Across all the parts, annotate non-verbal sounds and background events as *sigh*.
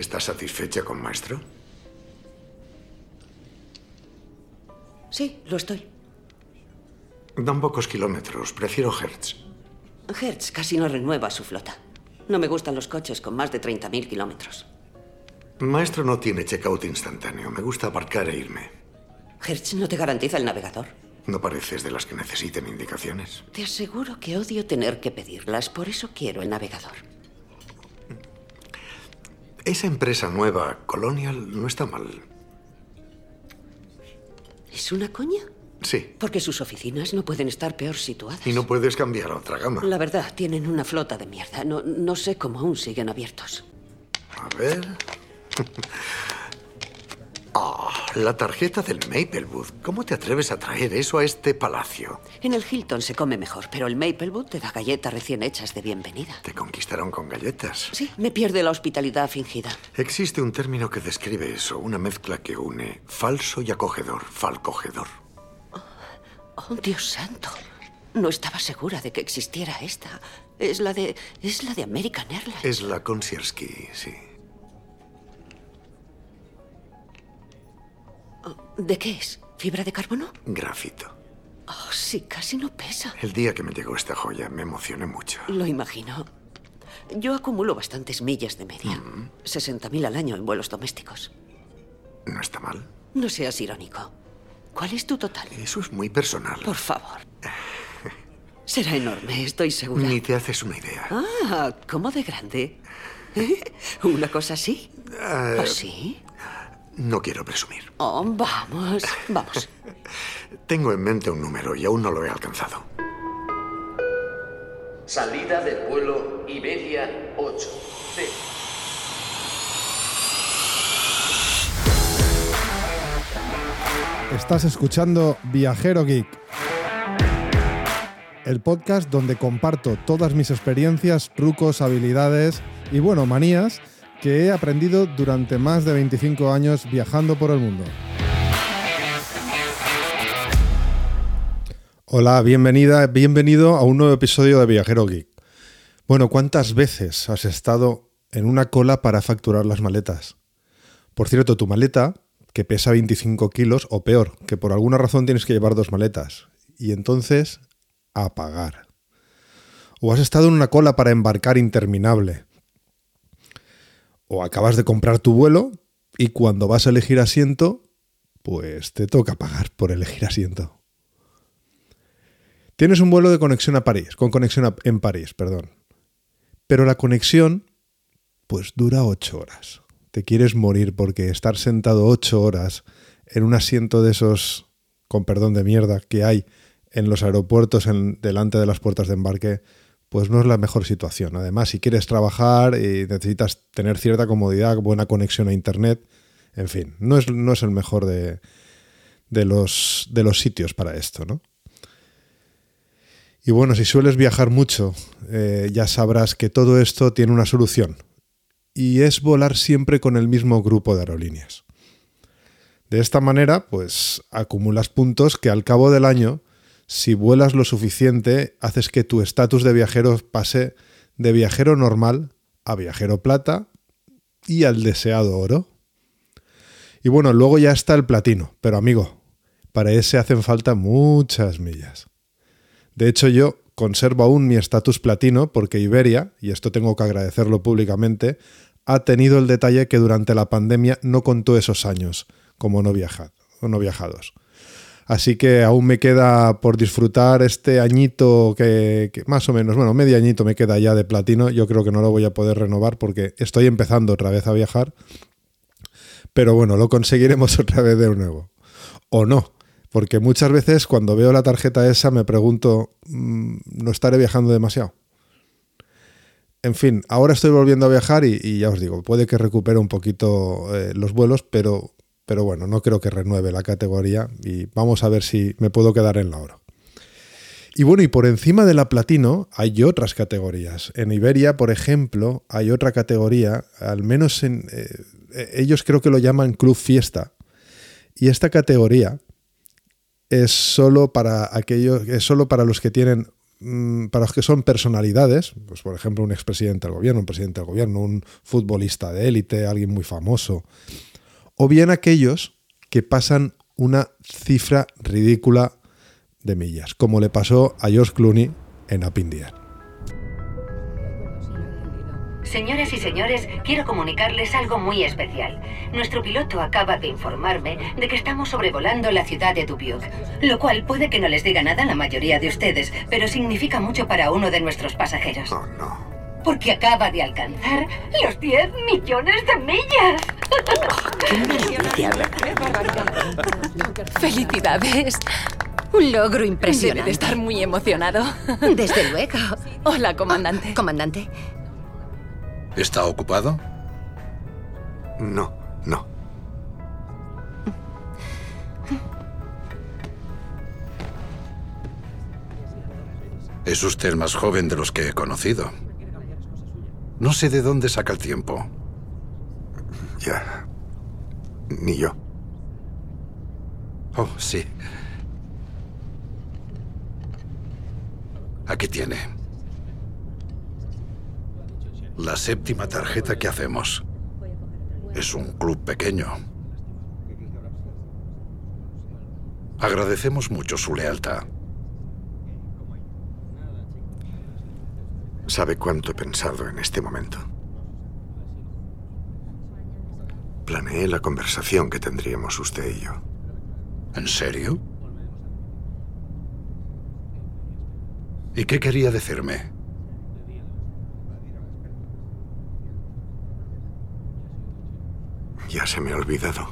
¿Estás satisfecha con maestro? Sí, lo estoy. Dan pocos kilómetros. Prefiero Hertz. Hertz casi no renueva su flota. No me gustan los coches con más de 30.000 kilómetros. Maestro no tiene checkout instantáneo. Me gusta aparcar e irme. Hertz no te garantiza el navegador. No pareces de las que necesiten indicaciones. Te aseguro que odio tener que pedirlas, por eso quiero el navegador. Esa empresa nueva, Colonial, no está mal. ¿Es una coña? Sí. Porque sus oficinas no pueden estar peor situadas. Y no puedes cambiar a otra gama. La verdad, tienen una flota de mierda. No, no sé cómo aún siguen abiertos. A ver. *laughs* Ah, la tarjeta del Maplewood. ¿Cómo te atreves a traer eso a este palacio? En el Hilton se come mejor, pero el Maplewood te da galletas recién hechas de bienvenida. Te conquistaron con galletas. Sí, me pierde la hospitalidad fingida. Existe un término que describe eso, una mezcla que une falso y acogedor, falcogedor. Oh, Dios santo. No estaba segura de que existiera esta. Es la de. es la de American Airlines. Es la Concierski, sí. ¿De qué es? ¿Fibra de carbono? Grafito. Oh, sí, casi no pesa. El día que me llegó esta joya me emocioné mucho. Lo imagino. Yo acumulo bastantes millas de media. 60.000 al año en vuelos domésticos. No está mal. No seas irónico. ¿Cuál es tu total? Eso es muy personal. Por favor. Será enorme, estoy segura. Ni te haces una idea. Ah, ¿cómo de grande? ¿Eh? ¿Una cosa así? Eh, ¿O sí? No quiero presumir. Oh, vamos, vamos. *laughs* Tengo en mente un número y aún no lo he alcanzado. Salida del vuelo Iberia 8C. Estás escuchando Viajero Geek, el podcast donde comparto todas mis experiencias, trucos, habilidades y, bueno, manías que he aprendido durante más de 25 años viajando por el mundo. Hola, bienvenida, bienvenido a un nuevo episodio de Viajero Geek. Bueno, ¿cuántas veces has estado en una cola para facturar las maletas? Por cierto, tu maleta, que pesa 25 kilos, o peor, que por alguna razón tienes que llevar dos maletas, y entonces a pagar. O has estado en una cola para embarcar interminable. O acabas de comprar tu vuelo y cuando vas a elegir asiento, pues te toca pagar por elegir asiento. Tienes un vuelo de conexión a París, con conexión en París, perdón. Pero la conexión, pues dura ocho horas. Te quieres morir porque estar sentado ocho horas en un asiento de esos, con perdón de mierda, que hay en los aeropuertos en- delante de las puertas de embarque, pues no es la mejor situación. Además, si quieres trabajar y necesitas tener cierta comodidad, buena conexión a Internet, en fin, no es, no es el mejor de, de los, de los sitios para esto, ¿no? Y bueno, si sueles viajar mucho, eh, ya sabrás que todo esto tiene una solución. Y es volar siempre con el mismo grupo de aerolíneas. De esta manera, pues acumulas puntos que al cabo del año, si vuelas lo suficiente, haces que tu estatus de viajero pase de viajero normal a viajero plata y al deseado oro. Y bueno, luego ya está el platino, pero amigo, para ese hacen falta muchas millas. De hecho, yo conservo aún mi estatus platino porque Iberia, y esto tengo que agradecerlo públicamente, ha tenido el detalle que durante la pandemia no contó esos años como no, viajado, no viajados. Así que aún me queda por disfrutar este añito que, más o menos, bueno, medio añito me queda ya de platino. Yo creo que no lo voy a poder renovar porque estoy empezando otra vez a viajar. Pero bueno, lo conseguiremos *laughs* otra vez de nuevo. O no, porque muchas veces cuando veo la tarjeta esa me pregunto, mm, ¿no estaré viajando demasiado? En fin, ahora estoy volviendo a viajar y, y ya os digo, puede que recupere un poquito eh, los vuelos, pero, pero bueno, no creo que renueve la categoría y vamos a ver si me puedo quedar en la oro. Y bueno, y por encima de la platino hay otras categorías. En Iberia, por ejemplo, hay otra categoría, al menos en, eh, ellos creo que lo llaman Club Fiesta. Y esta categoría es solo para aquellos, es solo para los que tienen mm, para los que son personalidades, pues por ejemplo un expresidente del gobierno, un presidente del gobierno, un futbolista de élite, alguien muy famoso, o bien aquellos que pasan una cifra ridícula de millas, como le pasó a George Clooney en Apindia. Señoras y señores, quiero comunicarles algo muy especial. Nuestro piloto acaba de informarme de que estamos sobrevolando la ciudad de Dubuque, lo cual puede que no les diga nada a la mayoría de ustedes, pero significa mucho para uno de nuestros pasajeros. Oh, no. Porque acaba de alcanzar los 10 millones de millas. ¡Felicidades! Un logro Debe impresionante. de estar muy emocionado. Desde luego. Hola, comandante. Comandante. ¿Está ocupado? No, no. Es usted el más joven de los que he conocido. No sé de dónde saca el tiempo. Ya. Ni yo. Oh, sí. Aquí tiene. La séptima tarjeta que hacemos. Es un club pequeño. Agradecemos mucho su lealtad. ¿Sabe cuánto he pensado en este momento? Planeé la conversación que tendríamos usted y yo. ¿En serio? ¿Y qué quería decirme? Ya se me ha olvidado.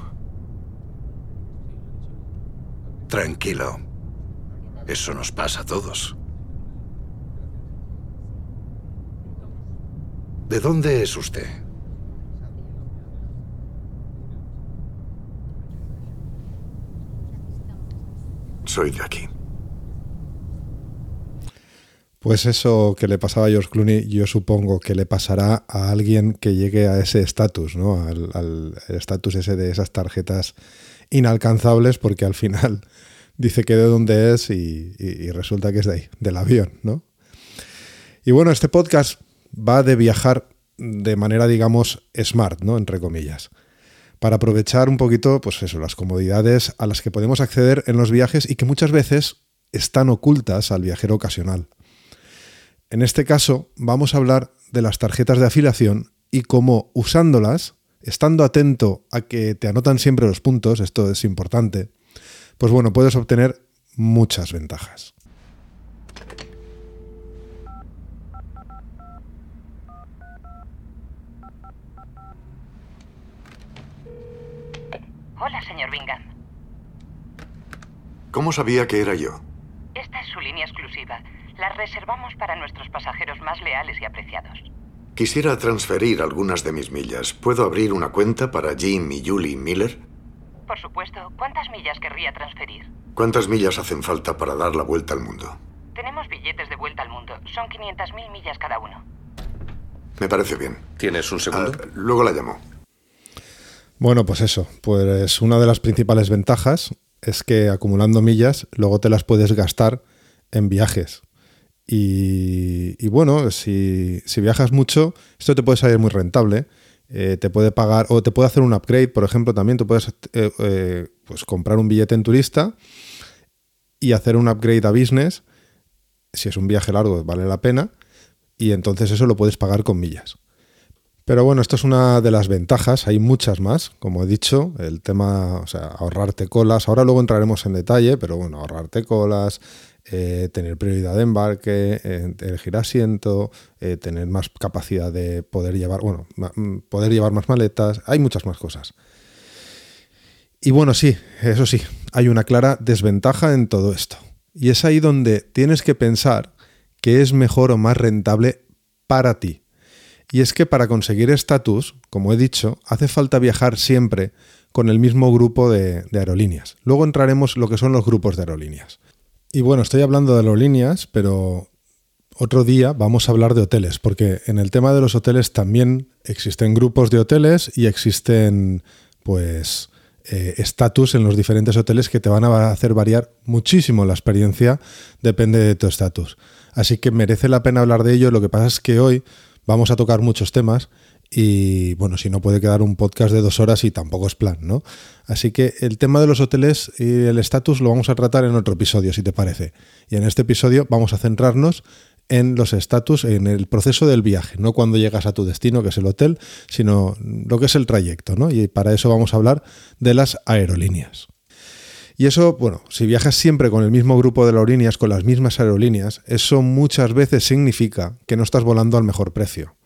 Tranquilo. Eso nos pasa a todos. ¿De dónde es usted? Soy de aquí. Pues eso que le pasaba a George Clooney, yo supongo que le pasará a alguien que llegue a ese estatus, ¿no? Al estatus ese de esas tarjetas inalcanzables, porque al final *laughs* dice que de dónde es y, y- y resulta que es de ahí, del avión, ¿no? Y bueno, este podcast va de viajar de manera, digamos, smart, ¿no? Entre comillas. Para aprovechar un poquito, pues eso, las comodidades a las que podemos acceder en los viajes y que muchas veces están ocultas al viajero ocasional. En este caso, vamos a hablar de las tarjetas de afiliación y cómo usándolas, estando atento a que te anotan siempre los puntos, esto es importante, pues bueno, puedes obtener muchas ventajas. Hola, señor Bingham. ¿Cómo sabía que era yo? Esta es su línea exclusiva. La reservamos para nuestros pasajeros más leales y apreciados. Quisiera transferir algunas de mis millas. ¿Puedo abrir una cuenta para Jim y Julie Miller? Por supuesto, ¿cuántas millas querría transferir? ¿Cuántas millas hacen falta para dar la vuelta al mundo? Tenemos billetes de vuelta al mundo. Son 500.000 millas cada uno. Me parece bien. ¿Tienes un segundo? Ah, luego la llamo. Bueno, pues eso, pues una de las principales ventajas es que acumulando millas luego te las puedes gastar en viajes. Y, bueno, si, si viajas mucho, esto te puede salir muy rentable. Eh, te puede pagar o te puede hacer un upgrade, por ejemplo, también tú puedes eh, eh, pues comprar un billete en turista y hacer un upgrade a business. Si es un viaje largo, vale la pena. Y entonces eso lo puedes pagar con millas. Pero bueno, esto es una de las ventajas, hay muchas más, como he dicho, el tema, o sea, ahorrarte colas, ahora luego entraremos en detalle, pero bueno, ahorrarte colas, eh, tener prioridad de embarque, elegir asiento, eh, tener más capacidad de poder llevar, bueno, mm, poder llevar más maletas, hay muchas más cosas. Y bueno, sí, eso sí, hay una clara desventaja en todo esto. Y es ahí donde tienes que pensar que es mejor o más rentable para ti. Y es que para conseguir estatus, como he dicho, hace falta viajar siempre con el mismo grupo de, aerolíneas. Luego entraremos lo que son los grupos de aerolíneas. Y bueno, estoy hablando de aerolíneas, pero otro día vamos a hablar de hoteles, porque en el tema de los hoteles también existen grupos de hoteles y existen, pues, eh, estatus en los diferentes hoteles que te van a hacer variar muchísimo la experiencia, depende de tu estatus. Así que merece la pena hablar de ello. Lo que pasa es que hoy vamos a tocar muchos temas y bueno, si no puede quedar un podcast de dos horas y tampoco es plan, ¿no? Así que el tema de los hoteles y el estatus lo vamos a tratar en otro episodio, si te parece. Y en este episodio vamos a centrarnos en los estatus, en el proceso del viaje, no cuando llegas a tu destino, que es el hotel, sino lo que es el trayecto, ¿no? Y para eso vamos a hablar de las aerolíneas. Y eso, bueno, si viajas siempre con el mismo grupo de aerolíneas, con las mismas aerolíneas, eso muchas veces significa que no estás volando al mejor precio.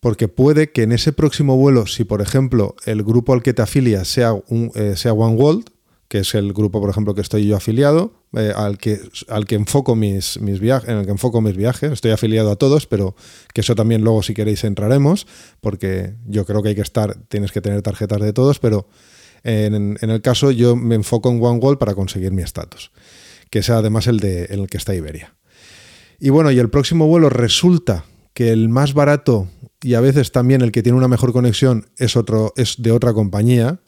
Porque puede que en ese próximo vuelo, si por ejemplo el grupo al que te afilias sea, un, eh, sea One World, que es el grupo, por ejemplo, que estoy yo afiliado, eh, al, que, al que enfoco mis, mis viajes, en el que enfoco mis viajes, estoy afiliado a todos, pero que eso también luego si queréis entraremos, porque yo creo que hay que estar, tienes que tener tarjetas de todos, pero en, el caso yo me enfoco en One World para conseguir mi estatus, que sea además el, de, el que está Iberia. Y bueno, y el próximo vuelo resulta que el más barato y a veces también el que tiene una mejor conexión es, otro, es de otra compañía,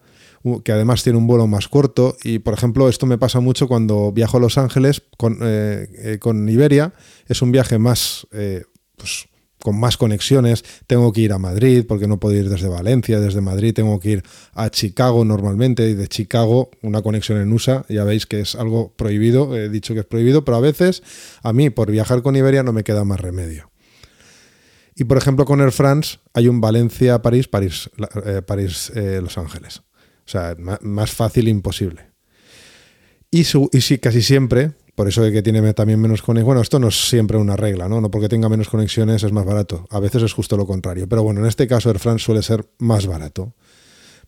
que además tiene un vuelo más corto. Y por ejemplo, esto me pasa mucho cuando viajo a Los Ángeles con, eh, eh, con Iberia. Es un viaje más, eh, pues, con más conexiones. Tengo que ir a Madrid porque no puedo ir desde Valencia. Desde Madrid tengo que ir a Chicago normalmente. Y de Chicago una conexión en USA. Ya veis que es algo prohibido. He dicho que es prohibido, pero a veces a mí por viajar con Iberia no me queda más remedio. Y por ejemplo, con Air France hay un Valencia-París, París, eh, eh, Ángeles. O sea, más fácil imposible. Y, y sí, casi siempre, por eso que tiene también menos conexiones. Bueno, esto no es siempre una regla, ¿no? No porque tenga menos conexiones es más barato. A veces es justo lo contrario. Pero bueno, en este caso Air France suele ser más barato.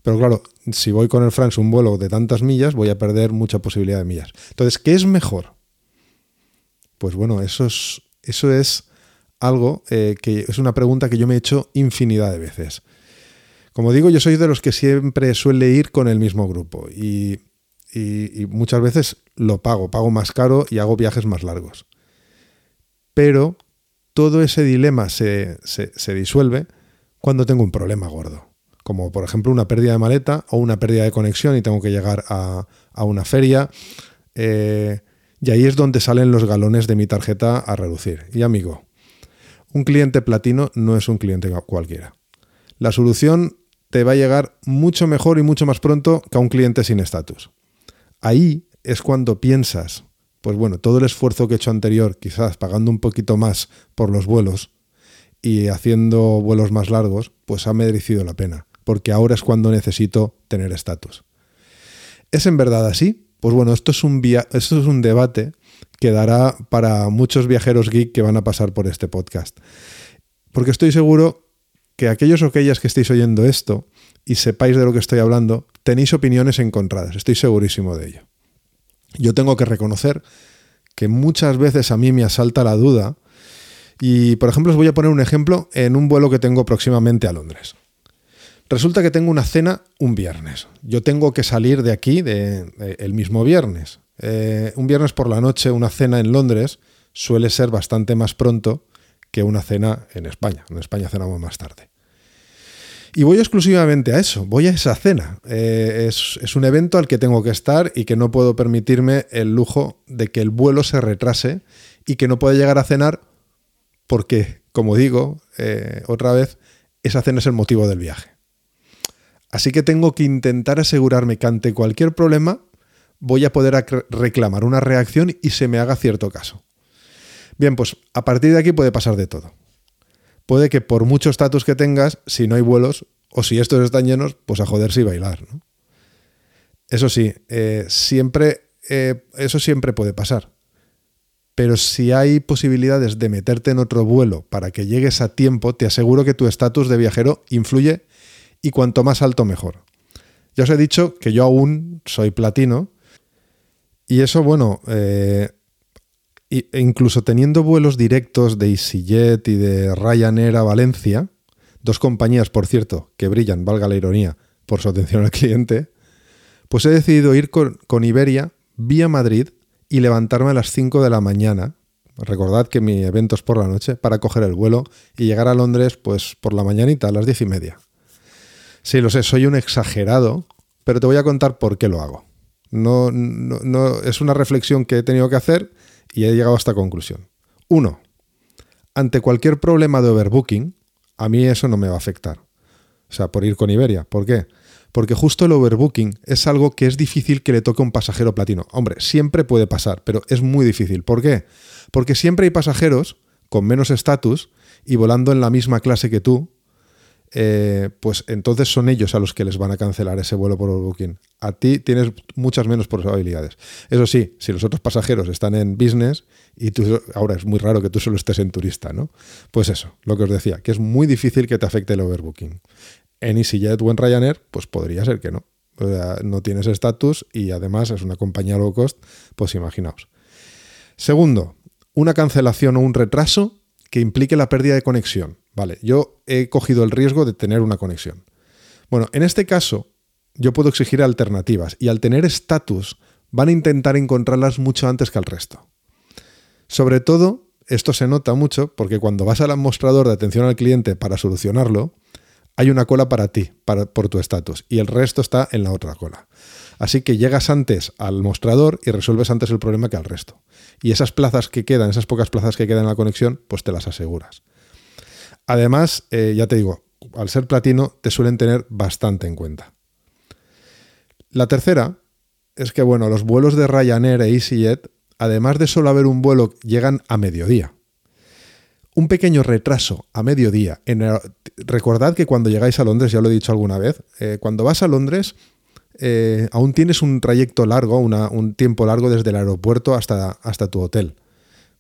Pero claro, si voy con Air France un vuelo de tantas millas, voy a perder mucha posibilidad de millas. Entonces, ¿qué es mejor? Pues bueno, eso es, eso es algo eh, que es una pregunta que yo me he hecho infinidad de veces. Como digo, yo soy de los que siempre suele ir con el mismo grupo y, muchas veces lo pago, pago más caro y hago viajes más largos. Pero todo ese dilema se, disuelve cuando tengo un problema gordo, como por ejemplo una pérdida de maleta o una pérdida de conexión y tengo que llegar a, una feria. Eh, y ahí es donde salen los galones de mi tarjeta a reducir. Y amigo, un cliente platino no es un cliente cualquiera. La solución te va a llegar mucho mejor y mucho más pronto que a un cliente sin estatus. Ahí es cuando piensas, pues bueno, todo el esfuerzo que he hecho anterior, quizás pagando un poquito más por los vuelos y haciendo vuelos más largos, pues ha merecido la pena, porque ahora es cuando necesito tener estatus. ¿Es en verdad así? Pues bueno, esto es un, esto es un debate quedará para muchos viajeros geek que van a pasar por este podcast. Porque estoy seguro que aquellos o aquellas que estéis oyendo esto y sepáis de lo que estoy hablando, tenéis opiniones encontradas, estoy segurísimo de ello. Yo tengo que reconocer que muchas veces a mí me asalta la duda y, por ejemplo, os voy a poner un ejemplo en un vuelo que tengo próximamente a Londres. Resulta que tengo una cena un viernes. Yo tengo que salir de aquí el mismo viernes. Eh, un viernes por la noche, una cena en Londres suele ser bastante más pronto que una cena en España. En España cenamos más tarde. Y voy exclusivamente a eso, voy a esa cena. Eh, es, un evento al que tengo que estar y que no puedo permitirme el lujo de que el vuelo se retrase y que no pueda llegar a cenar porque, como digo, eh, otra vez, esa cena es el motivo del viaje. Así que tengo que intentar asegurarme que ante cualquier problema voy a poder reclamar una reacción y se me haga cierto caso. Bien, pues a partir de aquí puede pasar de todo. Puede que por mucho estatus que tengas, si no hay vuelos o si estos están llenos, pues a joderse y bailar. Eso sí, eh, siempre, eh, eso siempre puede pasar. Pero si hay posibilidades de meterte en otro vuelo para que llegues a tiempo, te aseguro que tu estatus de viajero influye y cuanto más alto mejor. Ya os he dicho que yo aún soy platino y eso, bueno, eh, e incluso teniendo vuelos directos de EasyJet y de Ryanair a Valencia, dos compañías, por cierto, que brillan, valga la ironía, por su atención al cliente, pues he decidido ir con, Iberia vía Madrid y levantarme a las 5 de la mañana. Recordad que mi evento es por la noche para coger el vuelo y llegar a Londres pues por la mañanita a las 10 y media. Sí, lo sé, soy un exagerado, pero te voy a contar por qué lo hago. No, no, es una reflexión que he tenido que hacer y he llegado a esta conclusión. Uno, ante cualquier problema de overbooking, a mí eso no me va a afectar. O sea, por ir con Iberia. ¿Por qué? Porque justo el overbooking es algo que es difícil que le toque a un pasajero platino. Hombre, siempre puede pasar, pero es muy difícil. ¿Por qué? Porque siempre hay pasajeros con menos estatus y volando en la misma clase que tú, eh, pues entonces son ellos a los que les van a cancelar ese vuelo por overbooking. A ti tienes muchas menos probabilidades. Eso sí, si los otros pasajeros están en business y tú ahora es muy raro que tú solo estés en turista, ¿no? Pues eso, lo que os decía, que es muy difícil que te afecte el overbooking. En EasyJet o en Ryanair, pues podría ser que no. O sea, no tienes estatus y además es una compañía low cost, pues imaginaos. Segundo, una cancelación o un retraso que implique la pérdida de conexión. Vale, yo he cogido el riesgo de tener una conexión. Bueno, en este caso, yo puedo exigir alternativas y al tener estatus van a intentar encontrarlas mucho antes que al resto. Sobre todo, esto se nota mucho porque cuando vas al mostrador de atención al cliente para solucionarlo, hay una cola para ti, por tu estatus, y el resto está en la otra cola. Así que llegas antes al mostrador y resuelves antes el problema que al resto. Y esas plazas que quedan, esas pocas plazas que quedan en la conexión, pues te las aseguras. Además, eh, ya te digo, al ser platino te suelen tener bastante en cuenta. La tercera es que, bueno, los vuelos de Ryanair e EasyJet, además de solo haber un vuelo, llegan a mediodía un pequeño retraso a mediodía. Recordad que cuando llegáis a Londres, ya lo he dicho alguna vez, eh, cuando vas a Londres eh, aún tienes un trayecto largo, un tiempo largo desde el aeropuerto hasta, hasta tu hotel.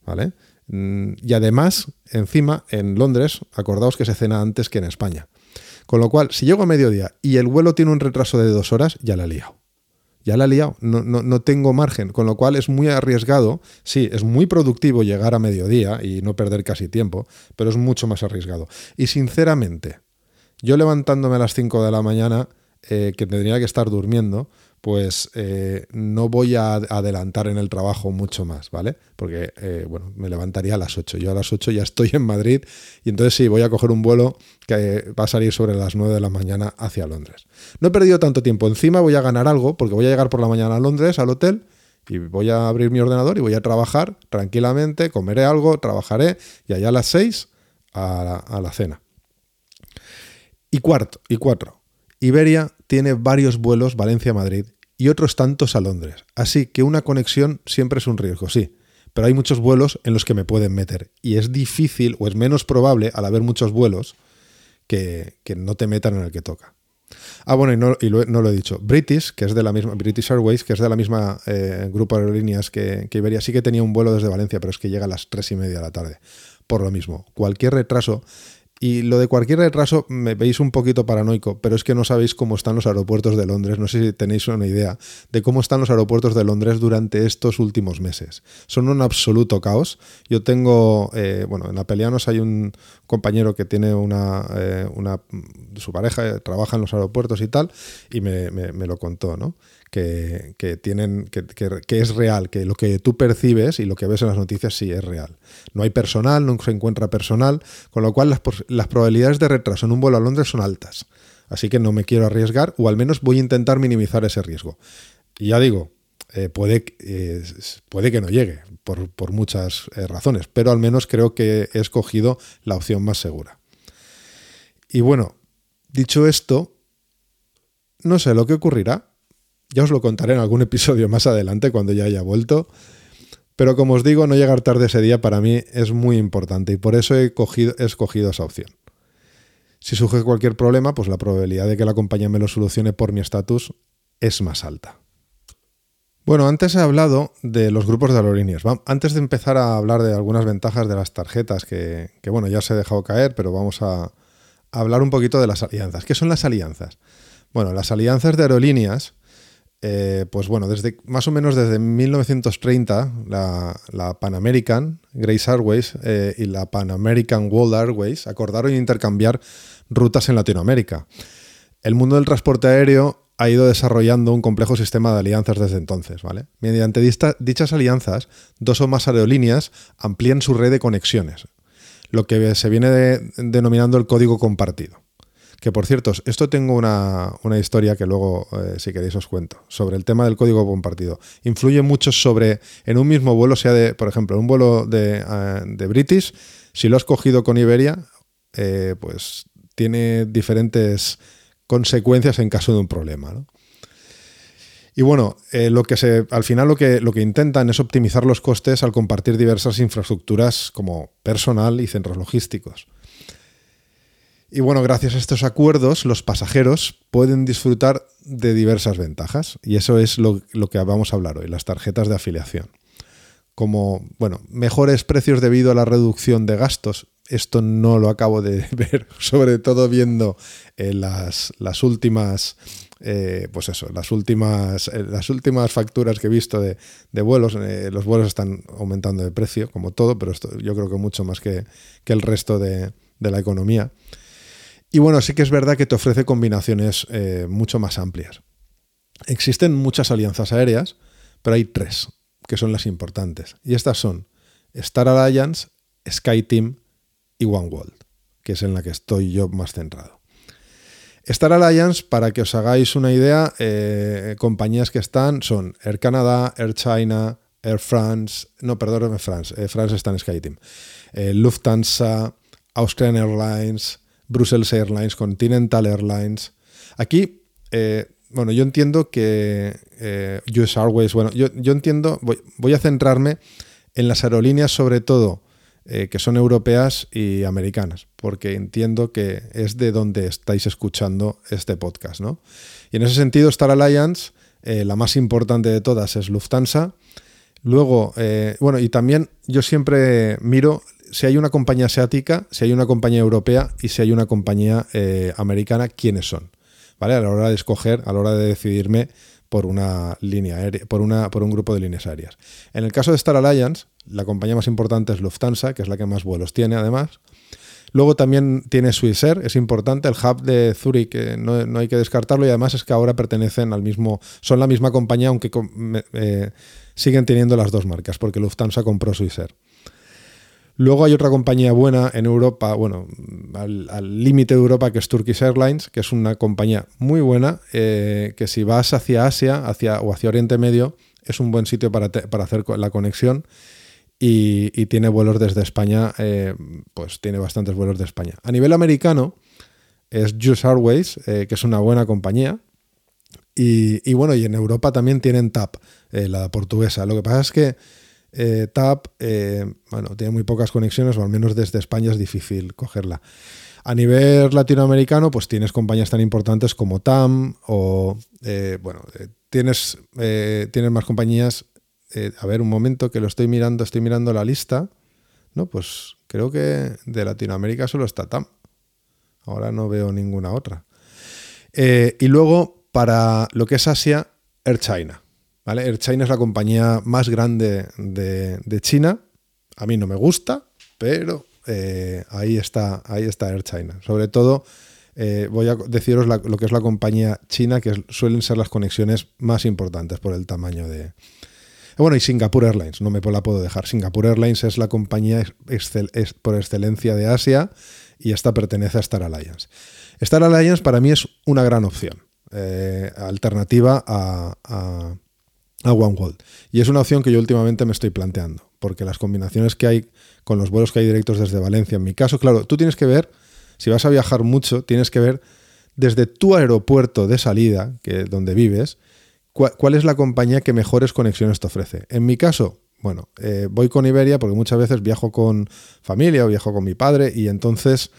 ¿Vale? Mm, y además, encima, en Londres, acordaos que se cena antes que en España. Con lo cual, si llego a mediodía y el vuelo tiene un retraso de dos horas, ya la he liado ya la he liado, no, no, tengo margen, con lo cual es muy arriesgado. Sí, es muy productivo llegar a mediodía y no perder casi tiempo, pero es mucho más arriesgado. Y sinceramente, yo levantándome a las 5 de la mañana, eh, que tendría que estar durmiendo, pues eh, no voy a adelantar en el trabajo mucho más, ¿vale? Porque, eh, bueno, me levantaría a las 8. Yo a las 8 ya estoy en Madrid y entonces sí, voy a coger un vuelo que va a salir sobre las 9 de la mañana hacia Londres. No he perdido tanto tiempo. Encima voy a ganar algo porque voy a llegar por la mañana a Londres, al hotel, y voy a abrir mi ordenador y voy a trabajar tranquilamente, comeré algo, trabajaré y allá a las 6 a la, a la cena. Y cuarto, y cuatro, Iberia tiene varios vuelos Valencia-Madrid y otros tantos a Londres, así que una conexión siempre es un riesgo, sí, pero hay muchos vuelos en los que me pueden meter y es difícil o es menos probable al haber muchos vuelos que, no te metan en el que toca. Ah, bueno, y, no, lo, he dicho. British, que es de la misma, British Airways, que es de la misma eh, grupo de aerolíneas que, que, Iberia, sí que tenía un vuelo desde Valencia, pero es que llega a las tres y media de la tarde. Por lo mismo, cualquier retraso y lo de cualquier retraso me veis un poquito paranoico, pero es que no sabéis cómo están los aeropuertos de Londres. No sé si tenéis una idea de cómo están los aeropuertos de Londres durante estos últimos meses. Son un absoluto caos. Yo tengo, eh, bueno, en Apelianos hay un compañero que tiene una, eh, una su pareja trabaja en los aeropuertos y tal, y me, me lo contó, ¿no? Que, tienen, que, es real, que lo que tú percibes y lo que ves en las noticias sí es real. No hay personal, no se encuentra personal, con lo cual las, probabilidades de retraso en un vuelo a Londres son altas. Así que no me quiero arriesgar, o al menos voy a intentar minimizar ese riesgo. Y ya digo, eh, puede, eh, puede que no llegue, por, muchas eh, razones, pero al menos creo que he escogido la opción más segura. Y bueno, dicho esto, no sé lo que ocurrirá. Ya os lo contaré en algún episodio más adelante cuando ya haya vuelto. Pero como os digo, no llegar tarde ese día para mí es muy importante y por eso he, cogido, escogido esa opción. Si surge cualquier problema, pues la probabilidad de que la compañía me lo solucione por mi estatus es más alta. Bueno, antes he hablado de los grupos de aerolíneas. Antes de empezar a hablar de algunas ventajas de las tarjetas, que, bueno, ya se he dejado caer, pero vamos a hablar un poquito de las alianzas. ¿Qué son las alianzas? Bueno, las alianzas de aerolíneas eh, pues bueno, desde más o menos desde 1930, la, Pan American, Grace Airways eh, y la Pan American World Airways acordaron intercambiar rutas en Latinoamérica. El mundo del transporte aéreo ha ido desarrollando un complejo sistema de alianzas desde entonces, ¿vale? Mediante dichas alianzas, dos o más aerolíneas amplían su red de conexiones, lo que se viene denominando el código compartido. Que por cierto, esto tengo una, una historia que luego, eh, si queréis, os cuento, sobre el tema del código compartido. Influye mucho sobre, en un mismo vuelo, sea de, por ejemplo, un vuelo de, eh, de British, si lo has cogido con Iberia, eh, pues tiene diferentes consecuencias en caso de un problema. Y bueno, lo que se, al final lo que, lo que intentan es optimizar los costes al compartir diversas infraestructuras como personal y centros logísticos. Y bueno, gracias a estos acuerdos, los pasajeros pueden disfrutar de diversas ventajas. Y eso es lo, lo que vamos a hablar hoy, las tarjetas de afiliación. Como, bueno, mejores precios debido a la reducción de gastos. Esto no lo acabo de *laughs* ver, sobre todo viendo eh, las, las últimas eh, pues eso, las últimas, eh, las últimas facturas que he visto de, de vuelos, los vuelos están aumentando de precio, como todo, pero esto yo creo que mucho más que, que el resto de, de, la economía. Y bueno, sí que es verdad que te ofrece combinaciones eh, mucho más amplias. Existen muchas alianzas aéreas, pero hay tres que son las importantes. Y estas son Star Alliance, SkyTeam y OneWorld, que es en la que estoy yo más centrado. Star Alliance, para que os hagáis una idea, eh, compañías que están son Air Canada, Air China, Air France, no, perdón, France, eh, France está en SkyTeam, eh, Lufthansa, Austrian Airlines, Brussels Airlines, Continental Airlines. Aquí, eh, bueno, yo entiendo que eh, US Airways, bueno, yo, yo entiendo, voy, voy, a centrarme en las aerolíneas sobre todo eh, que son europeas y americanas, porque entiendo que es de donde estáis escuchando este podcast, ¿no? Y en ese sentido, Star Alliance, la más importante de todas es Lufthansa. Luego, bueno, y también yo siempre miro si hay una compañía asiática, si hay una compañía europea y si hay una compañía eh, americana, quiénes son. ¿Vale? A la hora de escoger, a la hora de decidirme por una línea aérea, por, una, por un grupo de líneas aéreas. En el caso de Star Alliance, la compañía más importante es Lufthansa, que es la que más vuelos tiene además. Luego también tiene Swissair, es importante, el hub de Zurich, eh, no, no, hay que descartarlo y además es que ahora pertenecen al mismo, son la misma compañía, aunque eh, siguen teniendo las dos marcas, porque Lufthansa compró Swissair. Luego hay otra compañía buena en Europa, bueno, al límite de Europa, que es Turkish Airlines, que es una compañía muy buena, eh, que si vas hacia Asia hacia, o hacia Oriente Medio, es un buen sitio para, para hacer la conexión y, tiene vuelos desde España, eh, pues tiene bastantes vuelos de España. A nivel americano es Juice Airways, eh, que es una buena compañía. Y, y, bueno, y en Europa también tienen TAP, la portuguesa. Lo que pasa es que eh, TAP, eh, bueno, tiene muy pocas conexiones, o al menos desde España es difícil cogerla. A nivel latinoamericano, pues tienes compañías tan importantes como TAM o, eh, bueno, tienes, tienes más compañías. a ver, un momento que lo estoy mirando, estoy mirando la lista. No, pues creo que de Latinoamérica solo está TAM. Ahora no veo ninguna otra. y luego, para lo que es Asia, Air China. ¿Vale? Air China es la compañía más grande de, de China. A mí no me gusta, pero eh, ahí, está, ahí está Air China. Sobre todo, eh, voy a deciros lo que es la compañía china, que suelen ser las conexiones más importantes por el tamaño de... Bueno, y Singapore Airlines, no me la puedo dejar. Singapore Airlines es la compañía por excelencia de Asia y esta pertenece a Star Alliance. Star Alliance para mí es una gran opción, eh, alternativa a a OneWorld. Y es una opción que yo últimamente me estoy planteando, porque las combinaciones que hay con los vuelos que hay directos desde Valencia, en mi caso, claro, tú tienes que ver, si vas a viajar mucho, tienes que ver desde tu aeropuerto de salida, que donde vives, cuál, es la compañía que mejores conexiones te ofrece. En mi caso, bueno, eh, voy con Iberia porque muchas veces viajo con familia o viajo con mi padre y entonces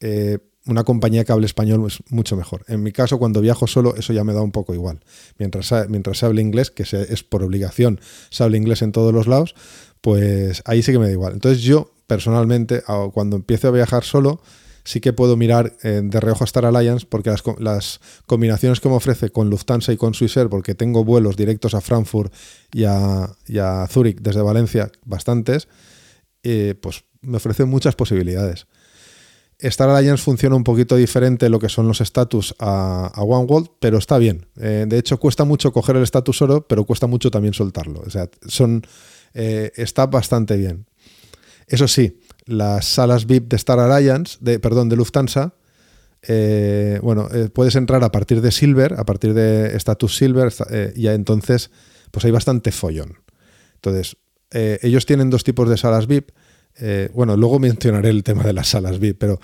eh, una compañía que hable español es mucho mejor. En mi caso, cuando viajo solo, eso ya me da un poco igual. Mientras, mientras se hable inglés, que es por obligación, se hable inglés en todos los lados, pues ahí sí que me da igual. Entonces yo, personalmente, cuando empiezo a viajar solo, sí que puedo mirar eh, de reojo a Star Alliance porque las, combinaciones que me ofrece con Lufthansa y con Swissair, porque tengo vuelos directos a Frankfurt y a, y desde Valencia, bastantes, eh, pues me ofrece muchas posibilidades. Star Alliance funciona un poquito diferente lo que son los estatus a, a OneWorld, pero está bien. Eh, de hecho, cuesta mucho coger el estatus oro, pero cuesta mucho también soltarlo. O sea, son, eh, está bastante bien. Eso sí, las salas VIP de Star Alliance, de, perdón, de Lufthansa, eh, bueno, puedes entrar a partir de Silver, a partir de Status Silver, y entonces pues hay bastante follón. Entonces, ellos tienen dos tipos de salas VIP. Eh, bueno, luego mencionaré el tema de las salas VIP, pero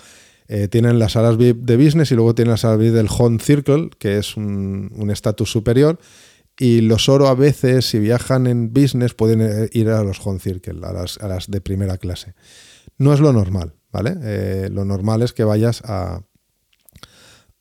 eh, tienen las salas VIP de business y luego tienen las salas VIP del Home Circle, que es un estatus superior. Y los oro a veces, si viajan en business, pueden eh, ir a los Home Circle, a las, a las de primera clase. No es lo normal, ¿vale? Lo normal es que vayas a,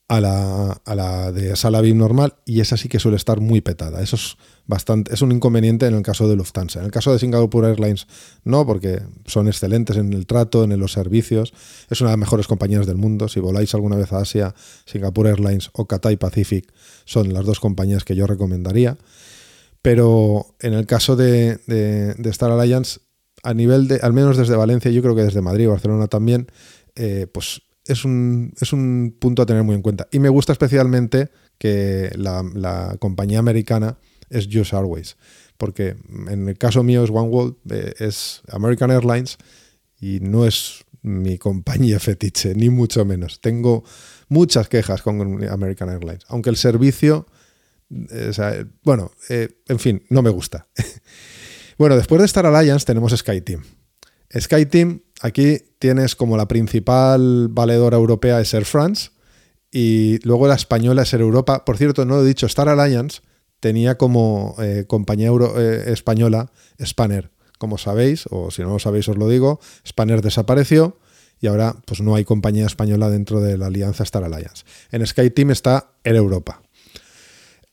a la, a la de sala VIP normal y esa sí que suele estar muy petada. Eso es bastante, es un inconveniente en el caso de Lufthansa. En el caso de Singapore Airlines no, porque son excelentes en el trato, en los servicios. Es una de las mejores compañías del mundo. Si voláis alguna vez a Asia, Singapore Airlines o Cathay Pacific son las dos compañías que yo recomendaría. Pero en el caso de, de, Star Alliance, a nivel de, al menos desde Valencia, yo creo que desde Madrid y Barcelona también, eh, pues es un, es un punto a tener muy en cuenta. Y me gusta especialmente que la, la compañía americana es US Airways, porque en el caso mío es One World, eh, es American Airlines y no es mi compañía *laughs* fetiche, ni mucho menos. Tengo muchas quejas con American Airlines, aunque el servicio, eh, sea, bueno, eh, en fin, no me gusta. *laughs* bueno, después de Star Alliance tenemos SkyTeam. SkyTeam, aquí tienes como la principal valedora europea es Air France y luego la española es Air Europa. Por cierto, no lo he dicho, Star Alliance tenía como eh, compañía euro, eh, española Spanner. Como sabéis, o si no lo sabéis os lo digo, Spanner desapareció y ahora pues no hay compañía española dentro de la alianza Star Alliance. En SkyTeam está Air Europa.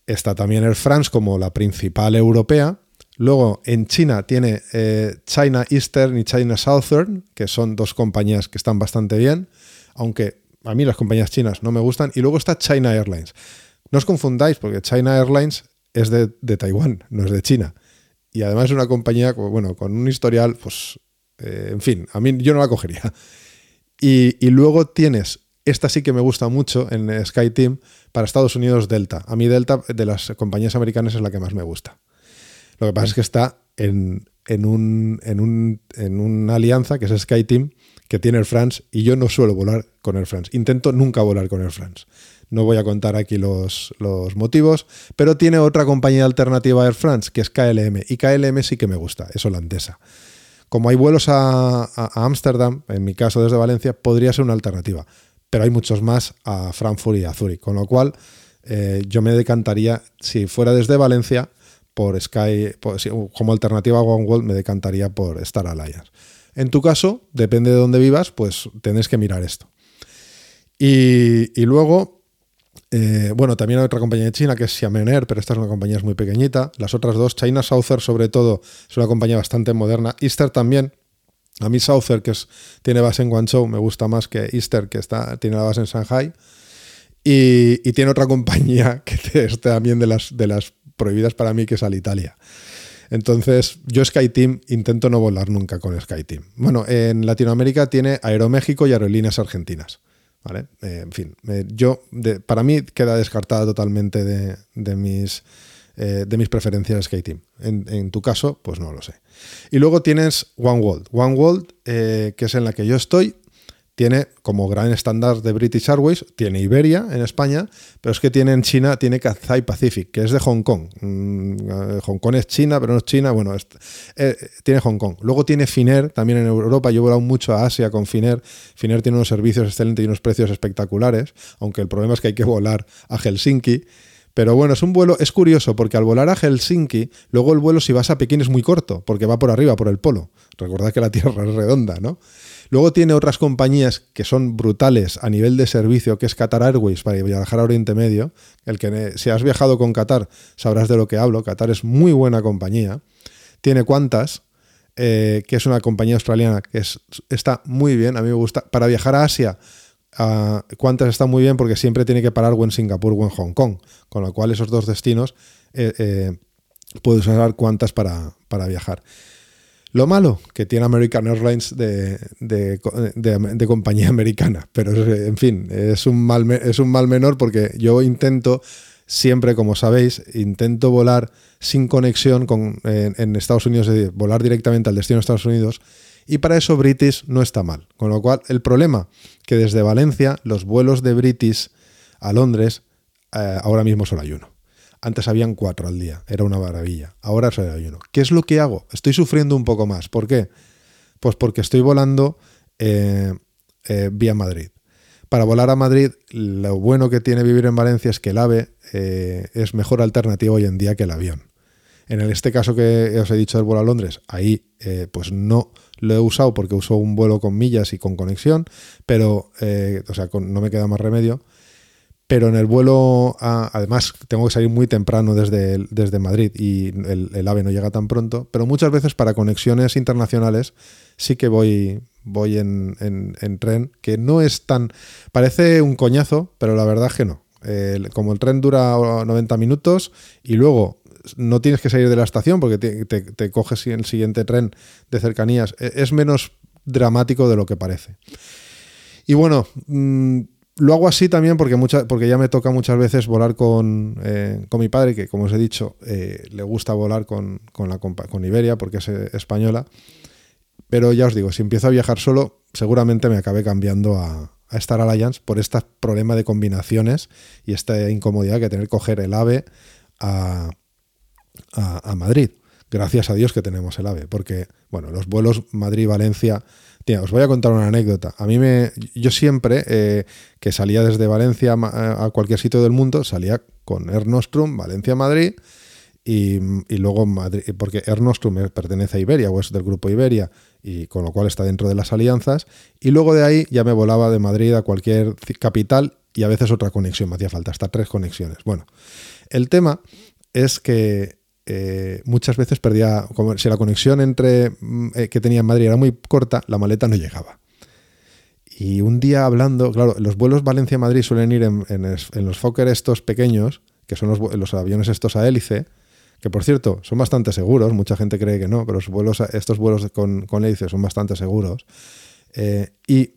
Está también Air France como la principal europea. Luego en China tiene eh, China Eastern y China Southern, que son dos compañías que están bastante bien, aunque a mí las compañías chinas no me gustan. Y luego está China Airlines. No os confundáis, porque China Airlines es de, Taiwán, no es de China. Y además es una compañía, bueno, con un historial, pues, eh, en fin, a mí yo no la cogería. Y, y, luego tienes, esta sí que me gusta mucho en SkyTeam, para Estados Unidos Delta. A mí Delta de las compañías americanas es la que más me gusta. Lo que pasa es que está en, en, un, en, un, en una alianza que es SkyTeam, que tiene Air France, y yo no suelo volar con Air France. Intento nunca volar con Air France. No voy a contar aquí los, los, motivos, pero tiene otra compañía alternativa a Air France, que es KLM. Y KLM sí que me gusta, es holandesa. Como hay vuelos a Ámsterdam, en mi caso desde Valencia, podría ser una alternativa. Pero hay muchos más a Frankfurt y a Zurich. Con lo cual, eh, yo me decantaría, si fuera desde Valencia, por Sky, como alternativa a One World, me decantaría por Star Alliance. En tu caso, depende de dónde vivas, pues tenés que mirar esto. Y, luego, eh, bueno, también hay otra compañía de China que es Xiamen Air, pero esta es una compañía muy pequeñita. Las otras dos, China Southern sobre todo, es una compañía bastante moderna. Easter también. A mí Southern, que tiene base en Guangzhou, me gusta más que Easter, que está, tiene la base en Shanghai. Y, y tiene otra *laughs* compañía que es también de las, de las prohibidas para mí, que es Alitalia. Entonces, yo SkyTeam intento no volar nunca con SkyTeam. Bueno, en Latinoamérica tiene Aeroméxico y Aerolíneas Argentinas. Eh, en fin, eh, yo, para mí queda descartada totalmente de, mis, eh, de mis preferencias SkyTeam. En, en, tu caso, pues no lo sé. Y luego tienes One World. One World, que es en la que yo estoy, tiene como gran estándar de British Airways, tiene Iberia en España, pero es que tiene en China, tiene Cathay Pacific, que es de Hong Kong. Mm, Hong Kong es China, pero no es China, bueno, eh, tiene Hong Kong. Luego tiene Finnair, también en Europa, yo he volado mucho a Asia con Finnair. Finnair tiene unos servicios excelentes y unos precios espectaculares, aunque el problema es que hay que volar a Helsinki. Pero bueno, es un vuelo, es curioso, porque al volar a Helsinki, luego el vuelo si vas a Pekín es muy corto, porque va por arriba, por el polo. Recordad que la Tierra es redonda, ¿no? Luego tiene otras compañías que son brutales a nivel de servicio, que es Qatar Airways para viajar a Oriente Medio. El que si has viajado con Qatar sabrás de lo que hablo. Qatar es muy buena compañía. Tiene Qantas, eh, que es una compañía australiana que es, está muy bien, a mí me gusta. Para viajar a Asia, Qantas está muy bien porque siempre tiene que parar o en Singapur o en Hong Kong. Con lo cual esos dos destinos eh, eh, puedes usar Qantas para, para viajar. Lo malo que tiene American Airlines de, de, de, compañía *laughs* americana, pero en fin, es un, mal, es un mal menor porque yo intento, siempre como sabéis, intento volar sin conexión con, en, en Estados Unidos, es decir, volar directamente al destino de Estados Unidos Y para eso British no está mal. Con lo cual, el problema que desde Valencia los vuelos de British a Londres eh, ahora mismo solo hay uno. Antes habían cuatro al día, era una maravilla. Ahora solo hay uno. ¿Qué es lo que hago? Estoy sufriendo un poco más. ¿Por qué? Pues porque estoy volando eh, eh, vía Madrid. Para volar a Madrid, lo bueno que tiene vivir en Valencia es que el AVE eh, es mejor alternativa hoy en día que el avión. En este caso que os he dicho del vuelo a Londres, ahí pues no lo he usado porque uso un vuelo con millas y con conexión, pero, o sea, no me queda más remedio pero en el vuelo, además, tengo que salir muy temprano desde, desde Madrid y el, AVE no llega tan pronto, pero muchas veces para conexiones internacionales sí que voy, voy en, tren, que no es tan... Parece un coñazo, pero la verdad es que no. como el tren dura 90 minutos y luego no tienes que salir de la estación porque te, te coges el siguiente tren de cercanías, e, es menos dramático de lo que parece. Y bueno, mm, lo hago así también porque, porque ya me toca muchas veces volar con, eh, con mi padre, que como os he dicho, eh, le gusta volar con, la, con Iberia porque es eh, española. Pero ya os digo, si empiezo a viajar solo, seguramente me acabe cambiando a, a Star Alliance por este problema de combinaciones y esta incomodidad que tener que coger el AVE a, a Madrid. Gracias a Dios que tenemos el AVE, porque bueno, los vuelos Madrid-Valencia os voy a contar una anécdota. A mí me. Yo siempre eh, que salía desde Valencia a cualquier sitio del mundo, salía con Air Nostrum, Valencia-Madrid. Y, luego Madrid, porque Air Nostrum pertenece a Iberia o es del grupo Iberia y con lo cual está dentro de las alianzas y luego de ahí ya me volaba de Madrid a cualquier capital y a veces otra conexión, me hacía falta hasta tres conexiones. Bueno, el tema es que eh, muchas veces perdía, si la conexión entre mm, eh, que tenía en Madrid era muy corta, la maleta no llegaba. Y un día hablando, claro, los vuelos Valencia-Madrid suelen ir en, los Fokker estos pequeños, que son los, aviones estos a hélice, que por cierto son bastante seguros, mucha gente cree que no, pero los vuelos, estos vuelos con, con hélice son bastante seguros. Eh, y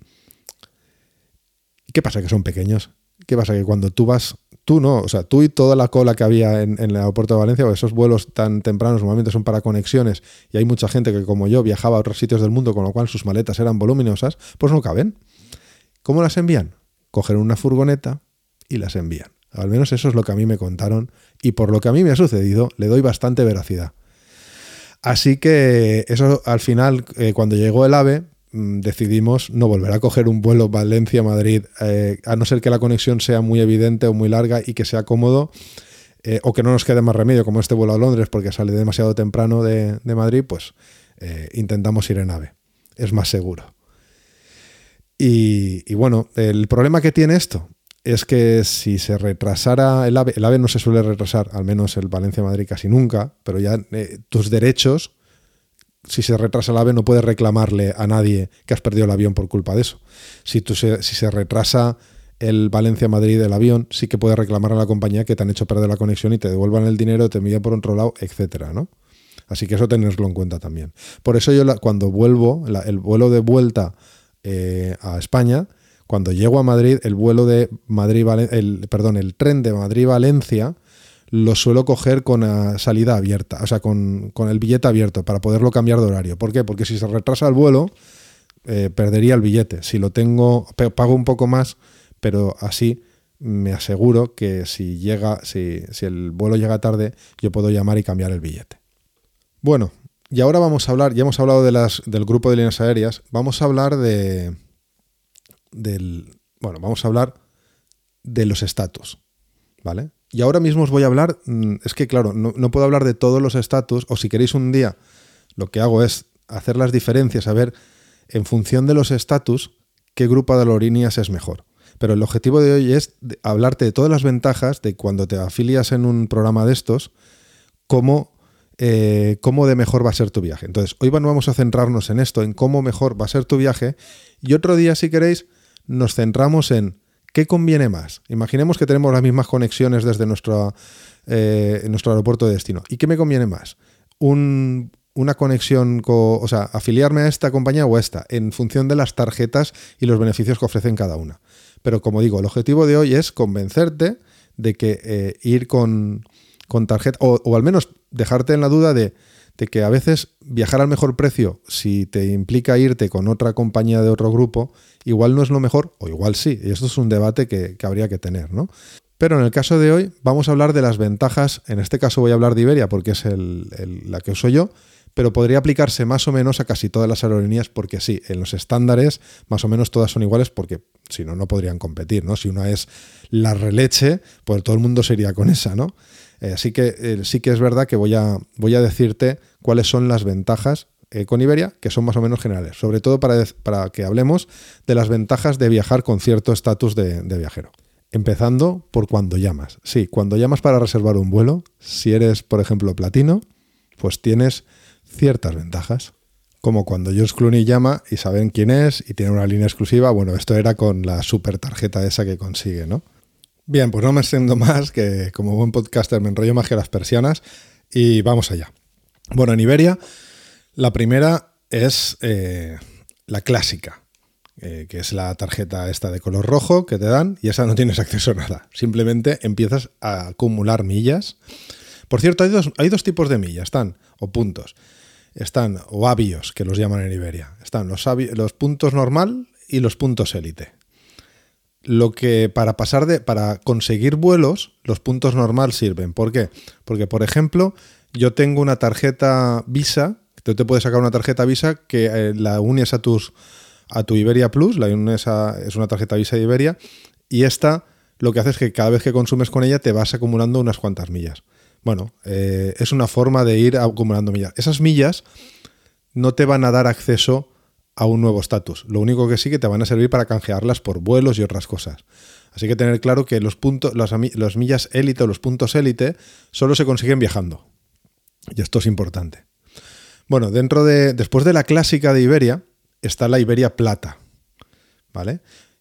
¿qué pasa? Que son pequeños. ¿Qué pasa? Que cuando tú vas tú no, o sea, tú y toda la cola que había en, el aeropuerto de Valencia, o esos vuelos tan tempranos normalmente son para conexiones y hay mucha gente que como yo viajaba a otros sitios del mundo, con lo cual sus maletas eran voluminosas, pues no caben. ¿Cómo las envían? Cogen una furgoneta y las envían. Al menos eso es lo que a mí me contaron y por lo que a mí me ha sucedido le doy bastante veracidad. Así que eso al final, eh, cuando llegó el AVE, decidimos no volver a coger un vuelo Valencia-Madrid, eh, a no ser que la conexión sea muy evidente o muy larga y que sea cómodo, eh, o que no nos quede más remedio, como este vuelo a Londres, porque sale demasiado temprano de, Madrid, pues eh, intentamos ir en AVE. Es más seguro. Y, bueno, el problema que tiene esto es que si se retrasara el AVE, el AVE no se suele retrasar, al menos el Valencia-Madrid casi nunca, pero ya tus derechos si se retrasa el ave no puedes reclamarle a nadie que has perdido el avión por culpa de eso. Si, tú si se retrasa el Valencia-Madrid del avión, sí que puedes reclamar a la compañía que te han hecho perder la conexión y te devuelvan el dinero, te envían por otro lado, etcétera, ¿no? Así que eso tenerlo en cuenta también. Por eso yo cuando vuelvo, el vuelo de vuelta eh, a España, cuando llego a Madrid, el vuelo de Madrid, el, perdón, el tren de Madrid-Valencia, lo suelo coger con salida abierta, o sea, con, el billete abierto para poderlo cambiar de horario. ¿Por qué? Porque si se retrasa el vuelo, eh, perdería el billete. Si lo tengo, pago un poco más, pero así me aseguro que si llega, si, si el vuelo llega tarde, yo puedo llamar y cambiar el billete. Bueno, y ahora vamos a hablar, ya hemos hablado de las, del grupo de líneas aéreas, vamos a hablar de. del. Bueno, vamos a hablar de los estatus. ¿Vale? Y ahora mismo os voy a hablar, mm, es que claro, no, puedo hablar de todos los estatus, o si queréis un día, lo que hago es hacer las diferencias, a ver, en función de los estatus, qué grupo de aerolíneas es mejor. Pero el objetivo de hoy es hablarte de todas las ventajas de cuando te afilias en un programa de estos, cómo, eh, cómo de mejor va a ser tu viaje. Entonces, hoy vamos a centrarnos en esto, en cómo mejor va a ser tu viaje, y otro día, si queréis, nos centramos en ¿Qué conviene más? Imaginemos que tenemos las mismas conexiones desde nuestro, eh, nuestro aeropuerto de destino. ¿Y qué me conviene más? una conexión, con, o sea, afiliarme a esta compañía o a esta, en función de las tarjetas y los beneficios que ofrecen cada una. Pero como digo, el objetivo de hoy es convencerte de que eh, ir con, tarjeta, o, al menos dejarte en la duda de, de que a veces viajar al mejor precio, si te implica irte con otra compañía de otro grupo, igual no es lo mejor, o igual sí, y esto es un debate que, que habría que tener, ¿no? Pero en el caso de hoy vamos a hablar de las ventajas, en este caso voy a hablar de Iberia porque es el- la que uso yo, pero podría aplicarse más o menos a casi todas las aerolíneas porque sí, en los estándares más o menos todas son iguales porque si no, no podrían competir, ¿no? Si una es la releche, pues todo el mundo sería con esa, ¿no? Eh, así que eh, sí que es verdad que voy a, voy a decirte cuáles son las ventajas eh, con Iberia, que son más o menos generales, sobre todo para, para que hablemos de las ventajas de viajar con cierto estatus de, de viajero. Empezando por cuando llamas. Sí, cuando llamas para reservar un vuelo, si eres, por ejemplo, platino, pues tienes ciertas ventajas. Como cuando George Clooney llama y saben quién es y tiene una línea exclusiva. Bueno, esto era con la super tarjeta esa que consigue, ¿no? Bien, pues no me extiendo más, que como buen podcaster me enrollo más que las persianas y vamos allá. Bueno, en Iberia, la primera es eh, la clásica, eh, que es la tarjeta esta de color rojo que te dan y esa no tienes acceso a nada. Simplemente empiezas a acumular millas. Por cierto, hay dos, hay dos tipos de millas, están, o puntos. Están, o avios, que los llaman en Iberia. Están los, los puntos normal y los puntos élite. Lo que para pasar de, para conseguir vuelos, los puntos normal sirven. ¿Por qué? Porque, por ejemplo, yo tengo una tarjeta Visa, tú te puedes sacar una tarjeta Visa que eh, la unes a tus a tu Iberia Plus, la unes a, es una tarjeta Visa de Iberia, y esta lo que hace es que cada vez que consumes con ella te vas acumulando unas cuantas millas. Bueno, eh, es una forma de ir acumulando millas. Esas millas no te van a dar acceso a un nuevo estatus. Lo único que sí que te van a servir para canjearlas por vuelos y otras cosas. Así que tener claro que los puntos, las, millas élite o los puntos élite solo se consiguen viajando. Y esto es importante. Bueno, dentro de. Después de la clásica de Iberia, está la Iberia Plata. ¿Vale?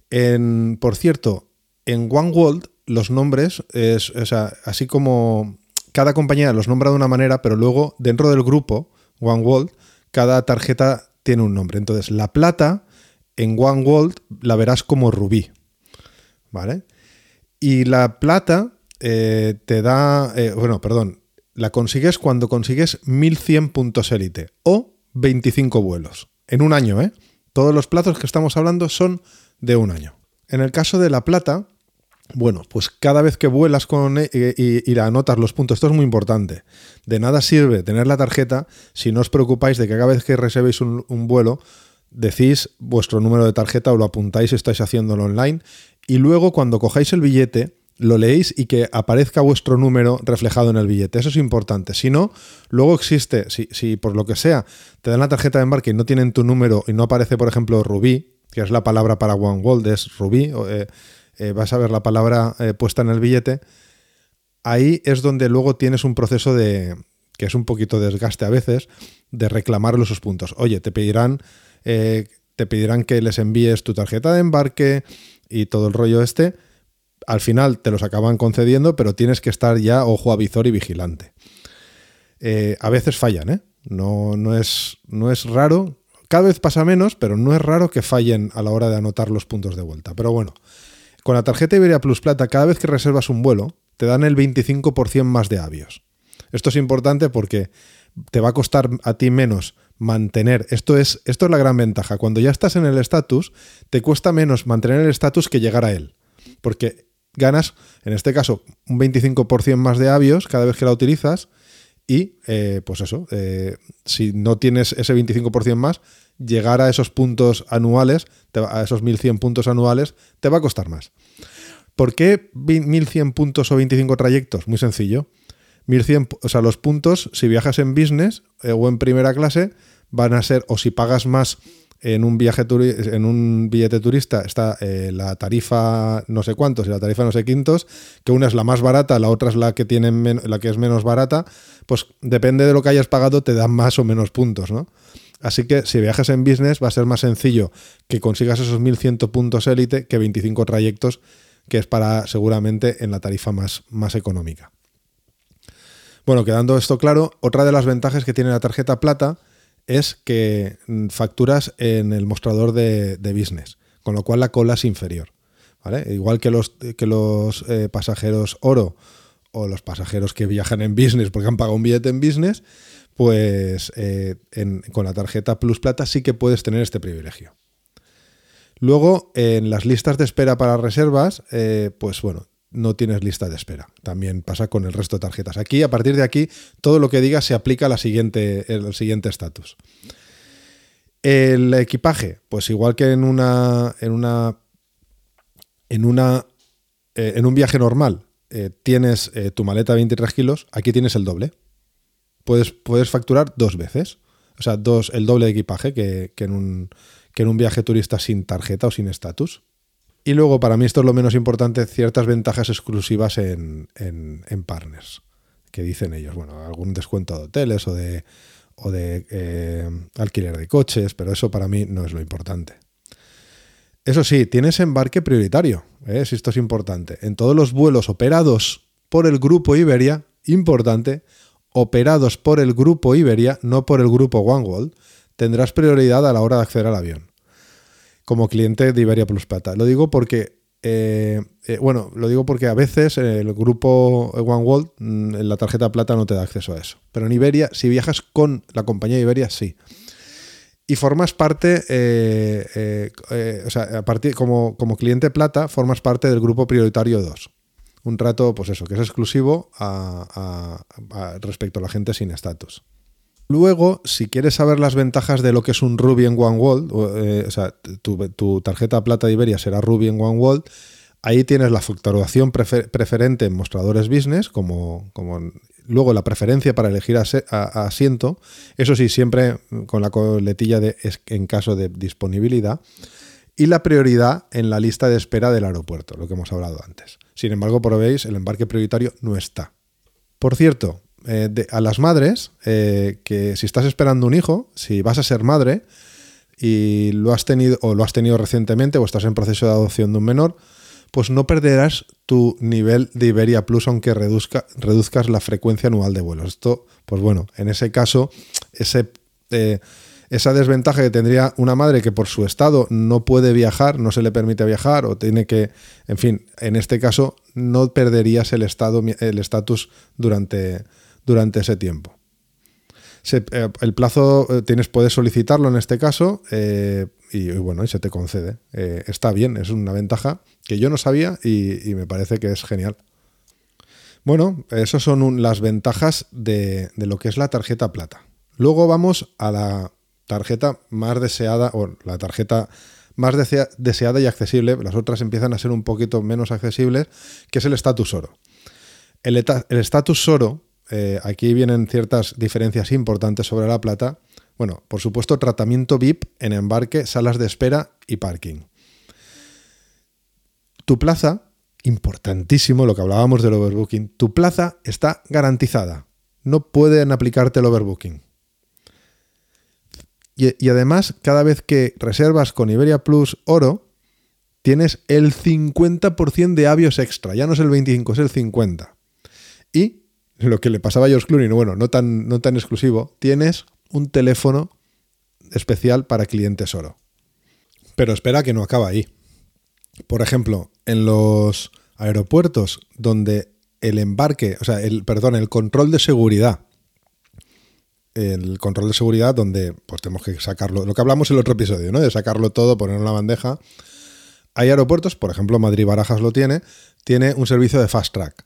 En, por cierto, en One World los nombres, es, o sea, así como cada compañía los nombra de una manera, pero luego dentro del grupo One World, cada tarjeta tiene un nombre. Entonces, la plata en One World la verás como rubí. ¿Vale? Y la plata eh, te da, eh, bueno, perdón, la consigues cuando consigues 1100 puntos élite o 25 vuelos. En un año, ¿eh? Todos los plazos que estamos hablando son de un año. En el caso de la plata, bueno, pues cada vez que vuelas con e- y, y anotas los puntos, esto es muy importante. De nada sirve tener la tarjeta si no os preocupáis de que cada vez que reservéis un, vuelo, decís vuestro número de tarjeta o lo apuntáis si estáis haciéndolo online. Y luego cuando cojáis el billete, lo leéis y que aparezca vuestro número reflejado en el billete. Eso es importante. Si no, luego existe, si, si por lo que sea te dan la tarjeta de embarque y no tienen tu número y no aparece, por ejemplo, Rubí, que es la palabra para One World, es Rubí, eh, eh, vas a ver la palabra eh, puesta en el billete, ahí es donde luego tienes un proceso de, que es un poquito desgaste a veces, de reclamar esos puntos. Oye, te pedirán, eh, te pedirán que les envíes tu tarjeta de embarque y todo el rollo este. Al final te los acaban concediendo, pero tienes que estar ya ojo a visor y vigilante. A veces fallan. No, no, es, no es raro. Cada vez pasa menos, pero no es raro que fallen a la hora de anotar los puntos de vuelta. Pero bueno, con la tarjeta Iberia Plus Plata, cada vez que reservas un vuelo, te dan el 25% más de avios. Esto es importante porque te va a costar a ti menos mantener. Esto es, esto es la gran ventaja. Cuando ya estás en el estatus, te cuesta menos mantener el estatus que llegar a él. Porque ganas, en este caso, un 25% más de avios cada vez que la utilizas. Y, eh, pues eso, eh, si no tienes ese 25% más, llegar a esos puntos anuales, a esos 1100 puntos anuales, te va a costar más. ¿Por qué vi- 1100 puntos o 25 trayectos? Muy sencillo. 1100, pu- o sea, los puntos, si viajas en business eh, o en primera clase, van a ser, o si pagas más en un viaje en un billete turista, está eh, la tarifa no sé cuántos y la tarifa no sé quintos, que una es la más barata, la otra es la que tiene la que es menos barata, pues depende de lo que hayas pagado, te dan más o menos puntos, ¿no? Así que si viajas en business va a ser más sencillo que consigas esos 1100 puntos élite que 25 trayectos, que es para seguramente en la tarifa más, más económica. Bueno, quedando esto claro, otra de las ventajas que tiene la tarjeta plata es que facturas en el mostrador de, de business, con lo cual la cola es inferior. ¿vale? Igual que los, que los eh, pasajeros oro o los pasajeros que viajan en business porque han pagado un billete en business, pues eh, con la tarjeta Plus Plata sí que puedes tener este privilegio. Luego, en las listas de espera para reservas, eh, pues bueno, no tienes lista de espera. También pasa con el resto de tarjetas. Aquí, a partir de aquí, todo lo que digas se aplica a la siguiente, el siguiente estatus. El equipaje, pues igual que en una. en una. en una. eh, en un viaje normal eh, tienes eh, tu maleta de 23 kilos, aquí tienes el doble. Puedes, puedes facturar dos veces. O sea, dos, el doble de equipaje que, que en un, que en un viaje turista sin tarjeta o sin estatus. Y luego, para mí esto es lo menos importante, ciertas ventajas exclusivas en, en- en partners, que dicen ellos, bueno, algún descuento de hoteles o de, o de eh, alquiler de coches, pero eso para mí no es lo importante. Eso sí, tienes embarque prioritario, ¿eh? si esto es importante. En todos los vuelos operados por el grupo Iberia, importante, operados por el grupo Iberia, no por el grupo OneWorld, tendrás prioridad a la hora de acceder al avión como cliente de Iberia Plus Plata. Lo digo porque, eh, eh, bueno, lo digo porque a veces el grupo OneWorld mm, en la tarjeta plata no te da acceso a eso. Pero en Iberia, si viajas con la compañía Iberia, sí. Y formas parte, eh, o sea, como, cliente plata, formas parte del grupo prioritario 2. Un trato, pues eso, que es exclusivo respecto a la gente sin estatus. Luego, si quieres saber las ventajas de lo que es un Ruby en OneWorld, o, eh, o sea, tu, tarjeta plata de Iberia será Ruby en OneWorld, ahí tienes la facturación prefer- preferente en mostradores business, como, como luego la preferencia para elegir asiento, eso sí, siempre con la coletilla de en caso de disponibilidad, y la prioridad en la lista de espera del aeropuerto, lo que hemos hablado antes. Sin embargo, por veis, el embarque prioritario no está. Por cierto, eh, de- a las madres, eh, que si estás esperando un hijo, si vas a ser madre y lo has tenido o lo has tenido recientemente o estás en proceso de adopción de un menor, pues no perderás tu nivel de Iberia Plus aunque reduzca, reduzcas la frecuencia anual de vuelos. Esto, pues bueno, en ese caso, ese, eh, esa desventaja que tendría una madre que por su estado no puede viajar, no se le permite viajar o tiene que, en fin, en este caso no perderías el estado, el estatus durante, durante ese tiempo. Eh, el plazo eh, tienes, puedes solicitarlo en este caso eh, y, bueno, y se te concede. Está bien, es una ventaja que yo no sabía y, me parece que es genial. Bueno, esas son las ventajas de, lo que es la tarjeta plata. Luego vamos a la tarjeta más deseada, o la tarjeta más desea- deseada y accesible. Las otras empiezan a ser un poquito menos accesibles, que es el status oro. El el status oro, eh, aquí vienen ciertas diferencias importantes sobre la plata. Bueno, por supuesto, tratamiento VIP en embarque, salas de espera y parking. Tu plaza, importantísimo lo que hablábamos del overbooking, tu plaza está garantizada. No pueden aplicarte el overbooking. Y, y además, cada vez que reservas con Iberia Plus Oro, tienes el 50% de avios extra. Ya no es el 25, es el 50. Y lo que le pasaba a George Clooney, bueno, no tan, no tan exclusivo, tienes un teléfono especial para clientes oro. Pero espera que no acaba ahí. Por ejemplo, en los aeropuertos donde el embarque, o sea, el, perdón, el control de seguridad, el control de seguridad donde pues tenemos que sacarlo, lo que hablamos en el otro episodio, ¿no? De sacarlo todo, ponerlo en la bandeja. Hay aeropuertos, por ejemplo, Madrid Barajas lo tiene, tiene un servicio de Fast Track.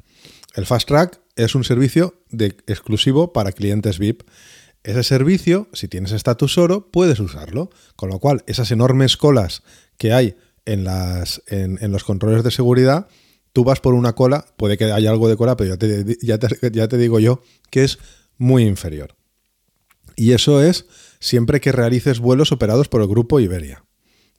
El Fast Track es un servicio de, exclusivo para clientes VIP. Ese servicio, si tienes estatus oro, puedes usarlo. Con lo cual, esas enormes colas que hay en, los controles de seguridad, tú vas por una cola, puede que haya algo de cola, pero ya te digo yo que es muy inferior. Y eso es siempre que realices vuelos operados por el grupo Iberia.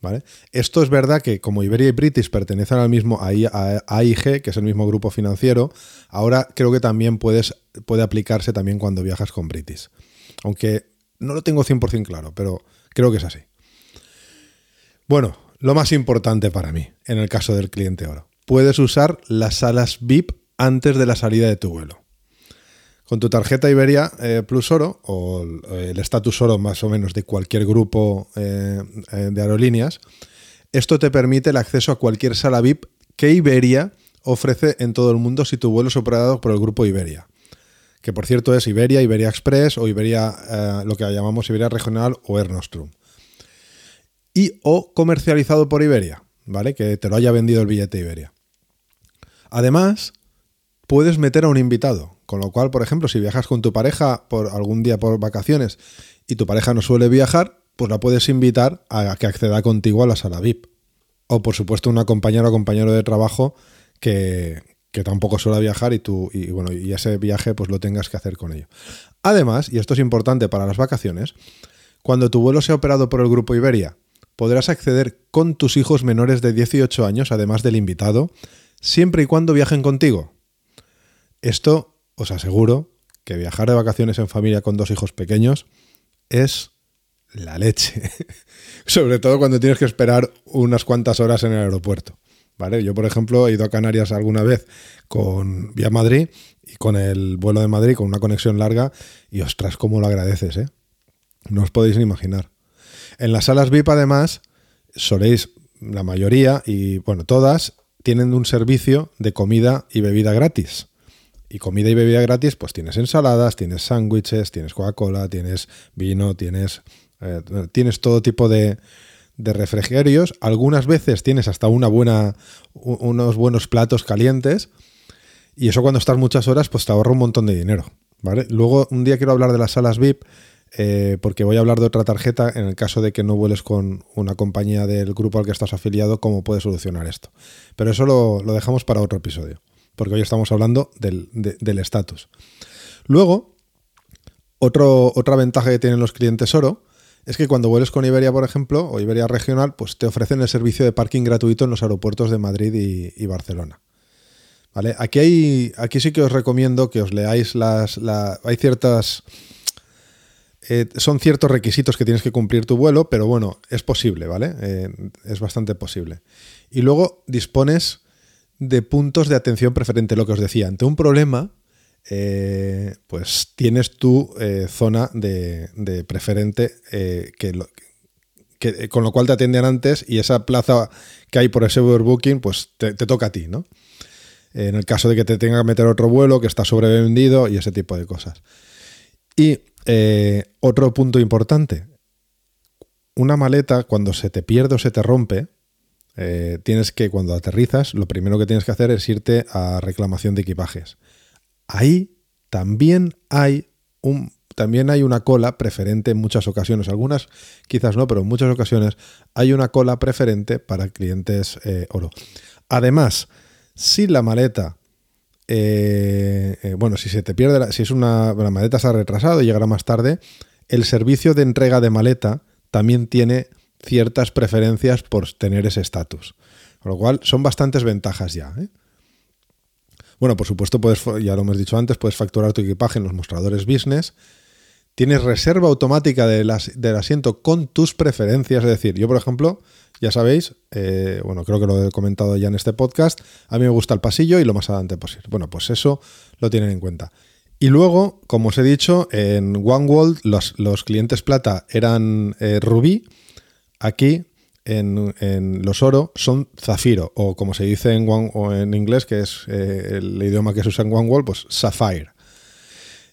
¿Vale? Esto es verdad que como Iberia y British pertenecen al mismo AIG, que es el mismo grupo financiero, ahora creo que también puedes, puede aplicarse también cuando viajas con British. Aunque no lo tengo 100% claro, pero creo que es así. Bueno, lo más importante para mí, en el caso del cliente oro, puedes usar las salas VIP antes de la salida de tu vuelo. Con tu tarjeta Iberia eh, Plus Oro o el estatus oro más o menos de cualquier grupo eh, de aerolíneas, esto te permite el acceso a cualquier sala VIP que Iberia ofrece en todo el mundo si tu vuelo es operado por el grupo Iberia. Que por cierto es Iberia, Iberia Express o Iberia, eh, lo que llamamos Iberia Regional o Air Nostrum. Y o comercializado por Iberia, ¿vale? Que te lo haya vendido el billete Iberia. Además, puedes meter a un invitado. Con lo cual, por ejemplo, si viajas con tu pareja por algún día por vacaciones y tu pareja no suele viajar, pues la puedes invitar a que acceda contigo a la sala VIP. O por supuesto una compañera o compañero de trabajo que, que tampoco suele viajar y tú y bueno, y ese viaje pues lo tengas que hacer con ello. Además, y esto es importante para las vacaciones, cuando tu vuelo sea operado por el grupo Iberia, podrás acceder con tus hijos menores de 18 años, además del invitado, siempre y cuando viajen contigo. Esto os aseguro que viajar de vacaciones en familia con dos hijos pequeños es la leche. *laughs* Sobre todo cuando tienes que esperar unas cuantas horas en el aeropuerto. ¿Vale? Yo, por ejemplo, he ido a Canarias alguna vez con vía Madrid y con el vuelo de Madrid, con una conexión larga, y ostras, cómo lo agradeces, ¿eh? No os podéis ni imaginar. En las salas VIP, además, soléis, la mayoría, y bueno, todas, tienen un servicio de comida y bebida gratis y comida y bebida gratis, pues tienes ensaladas, tienes sándwiches, tienes Coca-Cola, tienes vino, tienes, eh, todo tipo de, de, refrigerios. Algunas veces tienes hasta una buena, unos buenos platos calientes. Y eso cuando estás muchas horas, pues te ahorra un montón de dinero. ¿vale? Luego, un día quiero hablar de las salas VIP, eh, porque voy a hablar de otra tarjeta en el caso de que no vueles con una compañía del grupo al que estás afiliado, cómo puedes solucionar esto. Pero eso lo dejamos para otro episodio porque hoy estamos hablando del estatus. Luego, otra ventaja que tienen los clientes oro es que cuando vueles con Iberia, por ejemplo, o Iberia Regional, pues te ofrecen el servicio de parking gratuito en los aeropuertos de Madrid y, Barcelona. ¿Vale? Aquí, hay, aquí sí que os recomiendo que os leáis las... hay ciertas... Eh, son ciertos requisitos que tienes que cumplir tu vuelo, pero bueno, es posible, ¿vale? Eh, es bastante posible. Y luego dispones de puntos de atención preferente, lo que os decía. Ante un problema, eh, pues tienes tu eh, zona de, preferente eh, que, con lo cual te atienden antes y esa plaza que hay por ese overbooking, pues te, toca a ti, ¿no? En el caso de que te tenga que meter otro vuelo que está sobrevendido y ese tipo de cosas. Y otro punto importante, una maleta cuando se te pierde o se te rompe, eh, tienes que, cuando aterrizas, lo primero que tienes que hacer es irte a reclamación de equipajes. Ahí también hay un también hay una cola preferente en muchas ocasiones, algunas quizás no, pero en muchas ocasiones hay una cola preferente para clientes eh, oro. Además, si la maleta, eh, bueno, si se te pierde, si es una, la maleta se ha retrasado y llegará más tarde, el servicio de entrega de maleta también tiene ciertas preferencias por tener ese estatus. Con lo cual son bastantes ventajas ya. ¿eh? Bueno, por supuesto, puedes, ya lo hemos dicho antes, puedes facturar tu equipaje en los mostradores business. Tienes reserva automática del asiento con tus preferencias. Es decir, yo, por ejemplo, ya sabéis, eh, bueno, creo que lo he comentado ya en este podcast, a mí me gusta el pasillo y lo más adelante posible. Bueno, pues eso lo tienen en cuenta. Y luego, como os he dicho, en OneWorld los, los clientes plata eran eh, Ruby Aquí, en, los oro, son zafiro, o como se dice en, en inglés, que es eh, el idioma que se usa en OneWall, pues sapphire.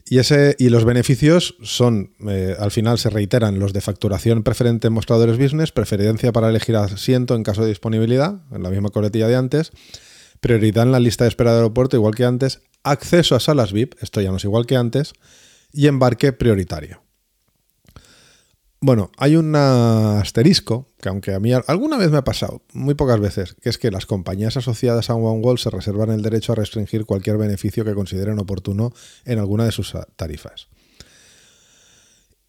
Y, ese, y los beneficios son, eh, al final se reiteran los de facturación preferente en mostradores business, preferencia para elegir asiento en caso de disponibilidad, en la misma coletilla de antes, prioridad en la lista de espera del aeropuerto, igual que antes, acceso a salas VIP, esto ya no es igual que antes, y embarque prioritario. Bueno, hay un asterisco, que aunque a mí alguna vez me ha pasado, muy pocas veces, que es que las compañías asociadas a OneWall se reservan el derecho a restringir cualquier beneficio que consideren oportuno en alguna de sus tarifas.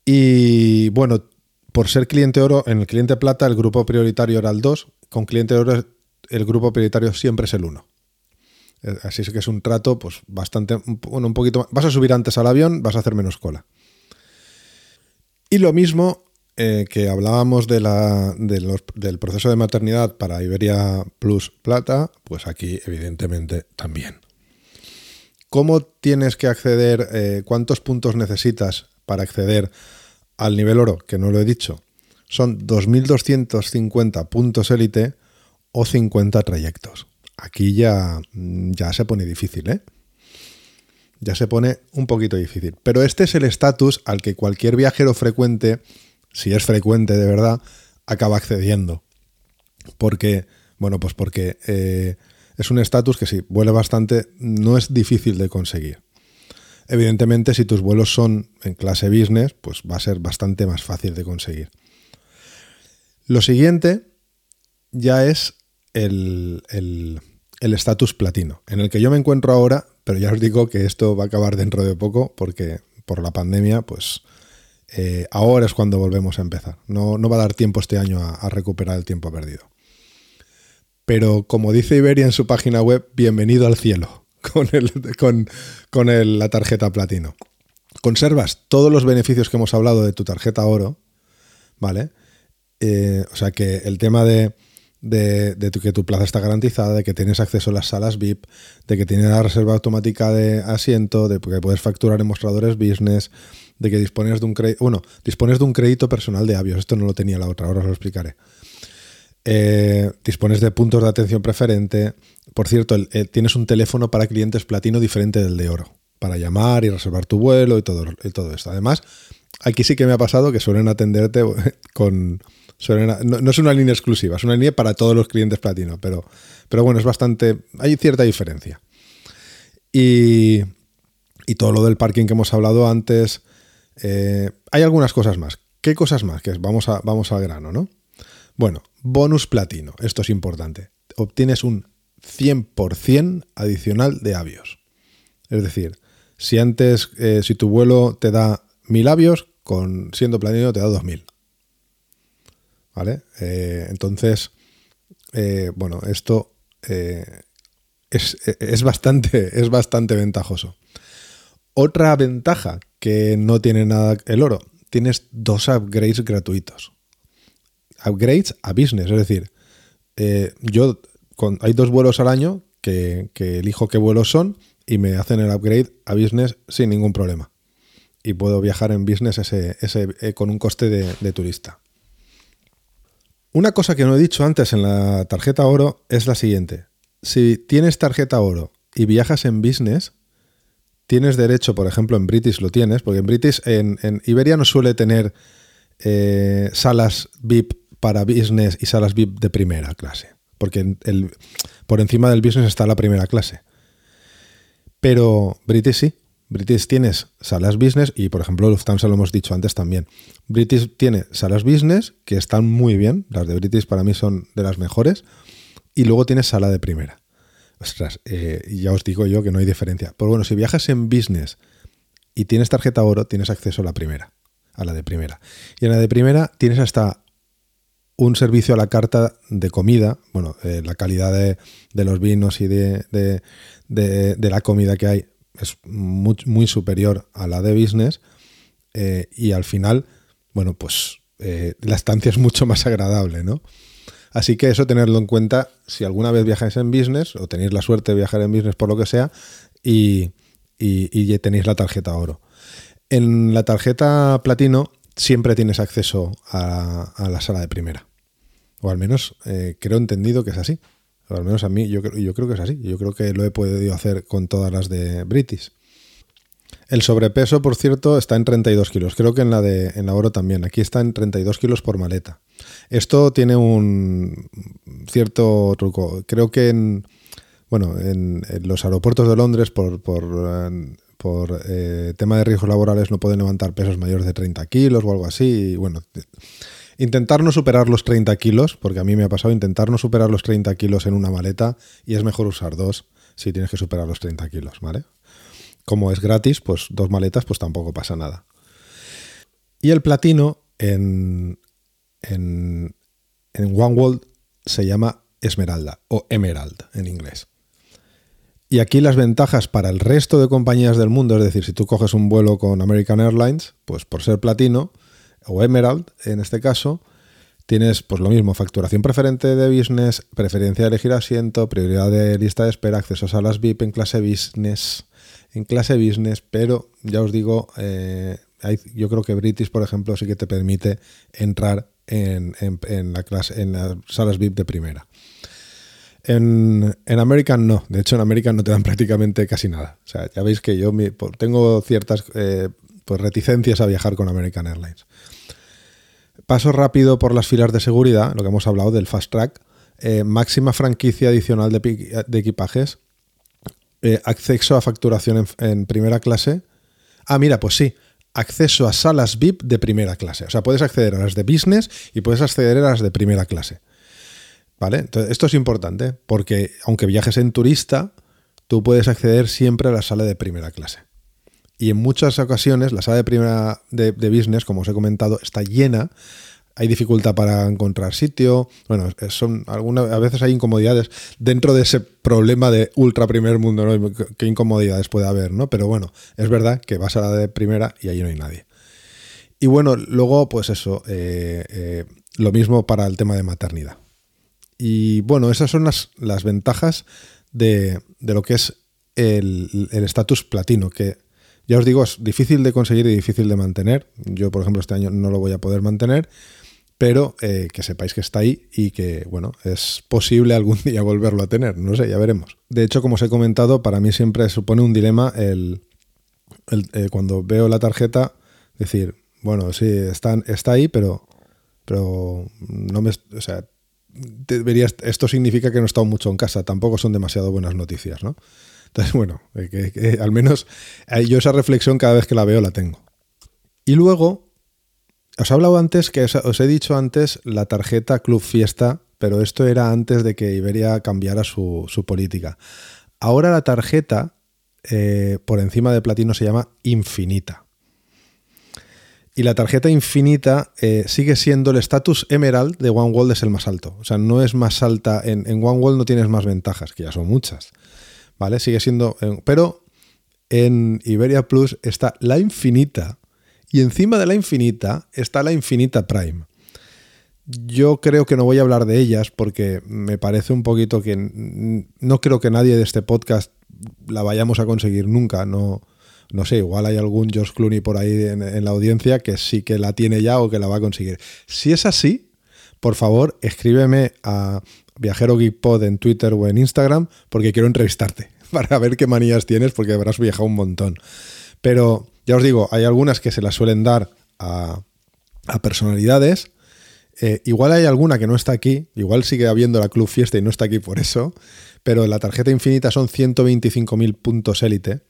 Y bueno, por ser cliente oro, en el cliente plata el grupo prioritario era el 2, con cliente oro el grupo prioritario siempre es el 1. Eh, así es que es un trato, pues bastante, bueno, un poquito Vas a subir antes al avión, vas a hacer menos cola. Y lo mismo eh, que hablábamos del proceso de maternidad para Iberia Plus Plata, pues aquí evidentemente también. ¿Cómo tienes que acceder? Eh, ¿Cuántos puntos necesitas para acceder al nivel oro? Que no lo he dicho. Son 2.250 puntos élite o 50 trayectos. aquí ya, ya se pone difícil, ¿eh? Ya se pone un poquito difícil. Pero este es el estatus al que cualquier viajero frecuente, si es frecuente de verdad, acaba accediendo. Porque, bueno, pues porque eh, es un estatus que si vuela bastante, no es difícil de conseguir. Evidentemente, si tus vuelos son en clase business, pues va a ser bastante más fácil de conseguir. Lo siguiente ya es el estatus platino, en el que yo me encuentro ahora, pero ya os digo que esto va a acabar dentro de poco porque por la pandemia, pues eh, ahora es cuando volvemos a empezar. No, no, va a dar tiempo este año a, recuperar el tiempo perdido. Pero como dice Iberia en su página web, bienvenido al cielo *laughs* con, el, con, con el, la tarjeta platino. Conservas todos los beneficios que hemos hablado de tu tarjeta oro, ¿vale? Eh, o sea que el tema de, de, que tu plaza está garantizada, de que tienes acceso a las salas VIP, de que tienes la reserva automática de asiento, de que puedes facturar en mostradores business, de que dispones de un crédito, bueno, dispones de un crédito personal de avios, esto no lo tenía la otra, ahora os lo explicaré. Eh, dispones de puntos de atención preferente. Por cierto, tienes un teléfono para clientes platino diferente del de oro, para llamar y reservar tu vuelo y todo, y todo esto. Además, aquí sí que me ha pasado que suelen atenderte *laughs* con... No, es una línea exclusiva, es una línea para todos los clientes platino, pero, pero bueno, es bastante... Hay cierta diferencia. Y, y todo lo del parking que hemos hablado antes, eh, hay algunas cosas más. ¿Qué cosas más? Que vamos, a, vamos al grano, ¿no? Bueno, bonus platino. Esto es importante. Obtienes un 100% adicional de avios. Es decir, si antes, eh, si tu vuelo te da 1000 avios, con siendo platino te da 2000. ¿Vale? Eh, entonces, eh, bueno, esto eh, es, es, bastante, *laughs* es bastante ventajoso. Otra ventaja que no tiene nada el oro, tienes dos upgrades gratuitos. Upgrades a business, es decir, yo hay dos vuelos al año que, elijo qué vuelos son y me hacen el upgrade a business sin ningún problema. Y puedo viajar en business ese, ese, con un coste de turista. Una cosa que no he dicho antes en la tarjeta oro es la siguiente. Si tienes tarjeta oro y viajas en business, tienes derecho, por ejemplo, en British lo tienes, porque en British, en, Iberia no suele tener eh, salas VIP para business y salas VIP de primera clase, porque por encima del business está la primera clase. Pero British sí. British tienes salas business y, por ejemplo, Lufthansa lo hemos dicho antes también. British tiene salas business que están muy bien, las de British para mí son de las mejores, y luego tienes sala de primera. Ostras, eh, ya os digo yo que no hay diferencia. Pero bueno, si viajas en business y tienes tarjeta oro, tienes acceso a la primera, a la de primera. Y en la de primera tienes hasta un servicio a la carta de comida, bueno, eh, la calidad de, los vinos y de, de, la comida que hay es muy, superior a la de business eh, y al final, bueno, pues eh, la estancia es mucho más agradable, ¿no? Así que eso tenerlo en cuenta si alguna vez viajáis en business o tenéis la suerte de viajar en business por lo que sea y, y, tenéis la tarjeta oro. En la tarjeta platino siempre tienes acceso a, a, la sala de primera. O al menos eh, creo entendido que es así. Al menos a mí yo, yo creo que es así. Yo creo que lo he podido hacer con todas las de British. El sobrepeso, por cierto, está en 32 kilos. Creo que en la de en la oro también. Aquí está en 32 kilos por maleta. Esto tiene un cierto truco. Creo que en bueno, en, los aeropuertos de Londres, por, por, por eh, tema de riesgos laborales, no pueden levantar pesos mayores de 30 kilos o algo así. Bueno, intentar no superar los 30 kilos, porque a mí me ha pasado intentar no superar los 30 kilos en una maleta y es mejor usar dos si tienes que superar los 30 kilos, ¿vale? Como es gratis, pues dos maletas, pues tampoco pasa nada. Y el platino en, en, en OneWorld se llama Esmeralda o Emerald en inglés. Y aquí las ventajas para el resto de compañías del mundo, es decir, si tú coges un vuelo con American Airlines, pues por ser platino o Emerald en este caso, tienes pues lo mismo, facturación preferente de business, preferencia de elegir asiento, prioridad de lista de espera, accesos a las VIP en clase business, en clase business, pero ya os digo, eh, yo creo que British, por ejemplo, sí que te permite entrar en, la clase, en las salas VIP de primera. En, en American no. De hecho, en American no te dan *laughs* prácticamente casi nada. O sea, ya veis que yo tengo ciertas eh, pues reticencias a viajar con American Airlines. Paso rápido por las filas de seguridad, lo que hemos hablado del Fast Track. Eh, máxima franquicia adicional de, equipajes. Eh, acceso a facturación en, en primera clase. Ah, mira, pues sí. Acceso a salas VIP de primera clase. O sea, puedes acceder a las de business y puedes acceder a las de primera clase. ¿Vale? Entonces, esto es importante porque aunque viajes en turista, tú puedes acceder siempre a la sala de primera clase. Y en muchas ocasiones la sala de primera de, business, como os he comentado, está llena. Hay dificultad para encontrar sitio. Bueno, son algunas, a veces hay incomodidades dentro de ese problema de ultra primer mundo. ¿Qué incomodidades puede haber, no? Pero bueno, es verdad que vas a la de primera y allí no hay nadie. Y bueno, luego, pues eso, eh, eh, lo mismo para el tema de maternidad. Y bueno, esas son las, las ventajas de, de lo que es el estatus platino, que ya os digo, es difícil de conseguir y difícil de mantener. Yo, por ejemplo, este año no lo voy a poder mantener, pero eh, que sepáis que está ahí y que, bueno, es posible algún *laughs* día volverlo a tener. No sé, ya veremos. De hecho, como os he comentado, para mí siempre supone un dilema el, eh, cuando veo la tarjeta, decir, bueno, sí, está, está ahí, pero, pero no me... O sea, debería, esto significa que no he estado mucho en casa, tampoco son demasiado buenas noticias, ¿no? Entonces, bueno, eh, que, que al menos eh, yo esa reflexión cada vez que la veo la tengo. Y luego, os he hablado antes, que os, he dicho antes la tarjeta Club Fiesta, pero esto era antes de que Iberia cambiara su, política. Ahora la tarjeta eh, por encima de platino se llama Infinita. Y la tarjeta infinita eh, sigue siendo el estatus Emerald de One World es el más alto. O sea, no es más alta. En, en no tienes más ventajas, que ya son muchas. ¿Vale? Sigue siendo. eh, pero en Iberia Plus está la infinita. Y encima de la infinita está la infinita Prime. Yo creo que no voy a hablar de ellas porque me parece un poquito que no creo que nadie de este podcast la vayamos a conseguir nunca. No, no sé, igual hay algún George Clooney por ahí en, en la audiencia que sí que la tiene ya o que la va a conseguir. Si es así, por favor, escríbeme a Viajero Geek Pod en Twitter o en Instagram porque quiero entrevistarte *laughs* para ver qué manías tienes porque habrás viajado un montón. Pero ya os digo, hay algunas que se las suelen dar a, personalidades. Eh, igual hay alguna que no está aquí, igual sigue habiendo la Club Fiesta y no está aquí por eso, pero la tarjeta infinita son 125.000 puntos élite.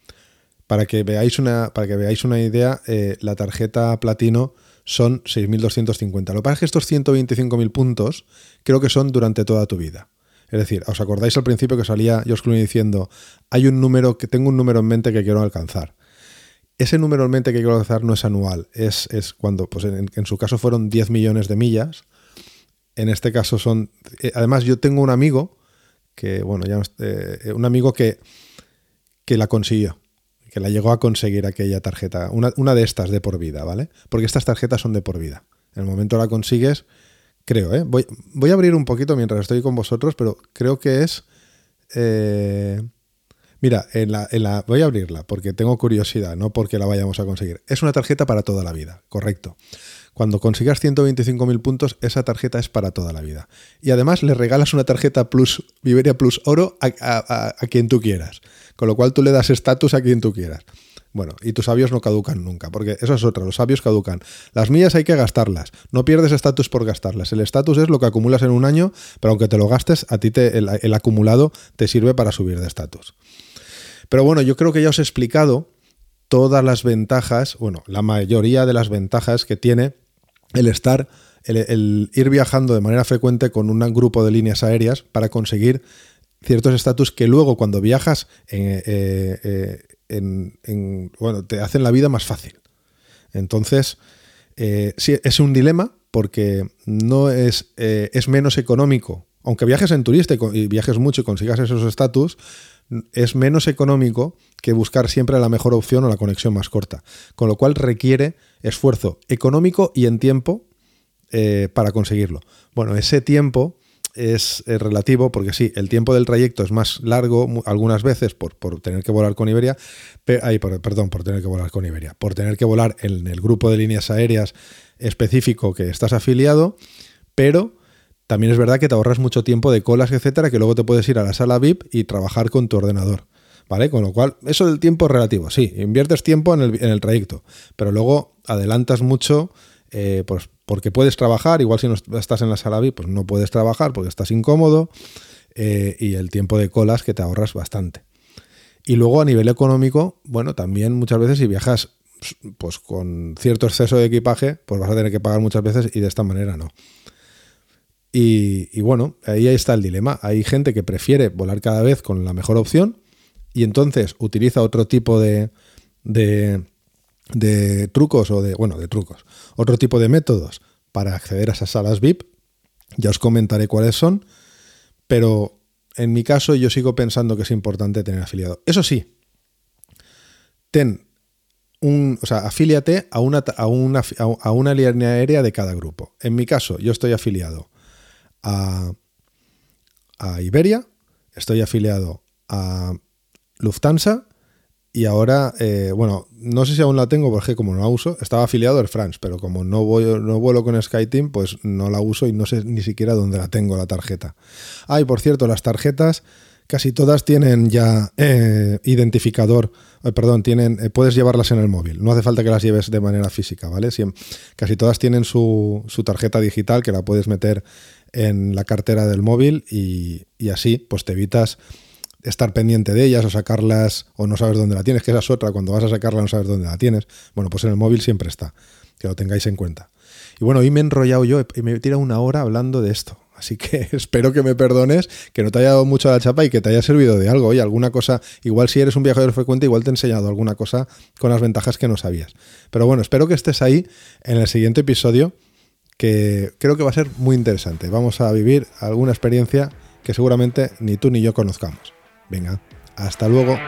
Para que veáis una, para que veáis una idea, eh, la tarjeta platino son 6.250. Lo que pasa es que estos 125.000 puntos creo que son durante toda tu vida. Es decir, ¿os acordáis al principio que salía George Clooney diciendo hay un número, que tengo un número en mente que quiero alcanzar? Ese número en mente que quiero alcanzar no es anual, es, es cuando, pues en, su caso fueron 10 millones de millas. En este caso son. eh, además, yo tengo un amigo que, bueno, ya eh, un amigo que, que la consiguió, que la llegó a conseguir aquella tarjeta, una, una de estas de por vida, ¿vale? Porque estas tarjetas son de por vida. En el momento la consigues, creo, ¿eh? Voy, voy a abrir un poquito mientras estoy con vosotros, pero creo que es. eh, mira, en la, en la, voy a abrirla porque tengo curiosidad, no porque la vayamos a conseguir. Es una tarjeta para toda la vida, correcto. Cuando consigas 125.000 puntos, esa tarjeta es para toda la vida. Y además le regalas una tarjeta Plus, Viveria Plus Oro a, a- quien tú quieras. Con lo cual tú le das estatus a quien tú quieras. Bueno, y tus sabios no caducan nunca, porque eso es otra, los sabios caducan. Las millas hay que gastarlas, no pierdes estatus por gastarlas. El estatus es lo que acumulas en un año, pero aunque te lo gastes, a ti te- el, acumulado te sirve para subir de estatus. Pero bueno, yo creo que ya os he explicado todas las ventajas, bueno, la mayoría de las ventajas que tiene el estar, el ir viajando de manera frecuente con un grupo de líneas aéreas para conseguir ciertos estatus que luego cuando viajas eh, eh, en- en- bueno, te hacen la vida más fácil. Entonces, eh, sí, es un dilema porque no es, es menos económico. Aunque viajes en turista y, viajes mucho y consigas esos estatus, es menos económico que buscar siempre la mejor opción o la conexión más corta. Con lo cual requiere esfuerzo económico y en tiempo para conseguirlo. Bueno, ese tiempo es eh, relativo porque sí, el tiempo del trayecto es más largo algunas veces por, por tener que volar con Iberia, pe- ay, por- perdón, por tener que volar con Iberia, por tener que volar en el grupo de líneas aéreas específico que estás afiliado, pero También es verdad que te ahorras mucho tiempo de colas, etcétera, que luego te puedes ir a la sala VIP y trabajar con tu ordenador. ¿Vale? Con lo cual, eso del tiempo es relativo. Sí, inviertes tiempo en el, en el trayecto, pero luego adelantas mucho, eh, pues porque puedes trabajar. Igual si no estás en la sala VIP, pues no puedes trabajar porque estás incómodo. eh, y el tiempo de colas que te ahorras bastante. Y luego a nivel económico, bueno, también muchas veces si viajas pues con cierto exceso de equipaje, pues vas a tener que pagar muchas veces y de esta manera no. Y, bueno, ahí está el dilema. Hay gente que prefiere volar cada vez con la mejor opción y entonces utiliza otro tipo de, de trucos o de, bueno, de trucos, otro tipo de métodos para acceder a esas salas VIP. Ya os comentaré cuáles son, pero en mi caso yo sigo pensando que es importante tener afiliado. Eso sí, ten un, o sea, afíliate a una, a una, a una línea aérea de cada grupo. En mi caso, yo estoy afiliado a, a Iberia, estoy afiliado a Lufthansa y ahora, eh, bueno, no sé si aún la tengo porque como no la uso, estaba afiliado a Air France, pero como no, voy, no vuelo con SkyTeam, pues no la uso y no sé ni siquiera dónde la tengo la tarjeta. Ah, y por cierto, las tarjetas casi todas tienen ya eh, identificador, eh, perdón, tienen, puedes llevarlas en el móvil, no hace falta que las lleves de manera física, ¿vale? Casi todas tienen su, su tarjeta digital que la puedes meter en la cartera del móvil y, y así pues te evitas estar pendiente de ellas o sacarlas o no sabes dónde la tienes, que esa es otra, cuando vas a sacarla no sabes dónde la tienes. Bueno, pues en el móvil siempre está, que lo tengáis en cuenta. Y bueno, hoy me he enrollado yo y me he tirado una hora hablando de esto. Así que *laughs* espero que me perdones, que no te haya dado mucho a la chapa y que te haya servido de algo. Oye, alguna cosa, igual si eres un viajero frecuente, igual te he enseñado alguna cosa con las ventajas que no sabías. Pero bueno, espero que estés ahí en el siguiente episodio, que creo que va a ser muy interesante. Vamos a vivir alguna experiencia que seguramente ni tú ni yo conozcamos. Venga, hasta luego.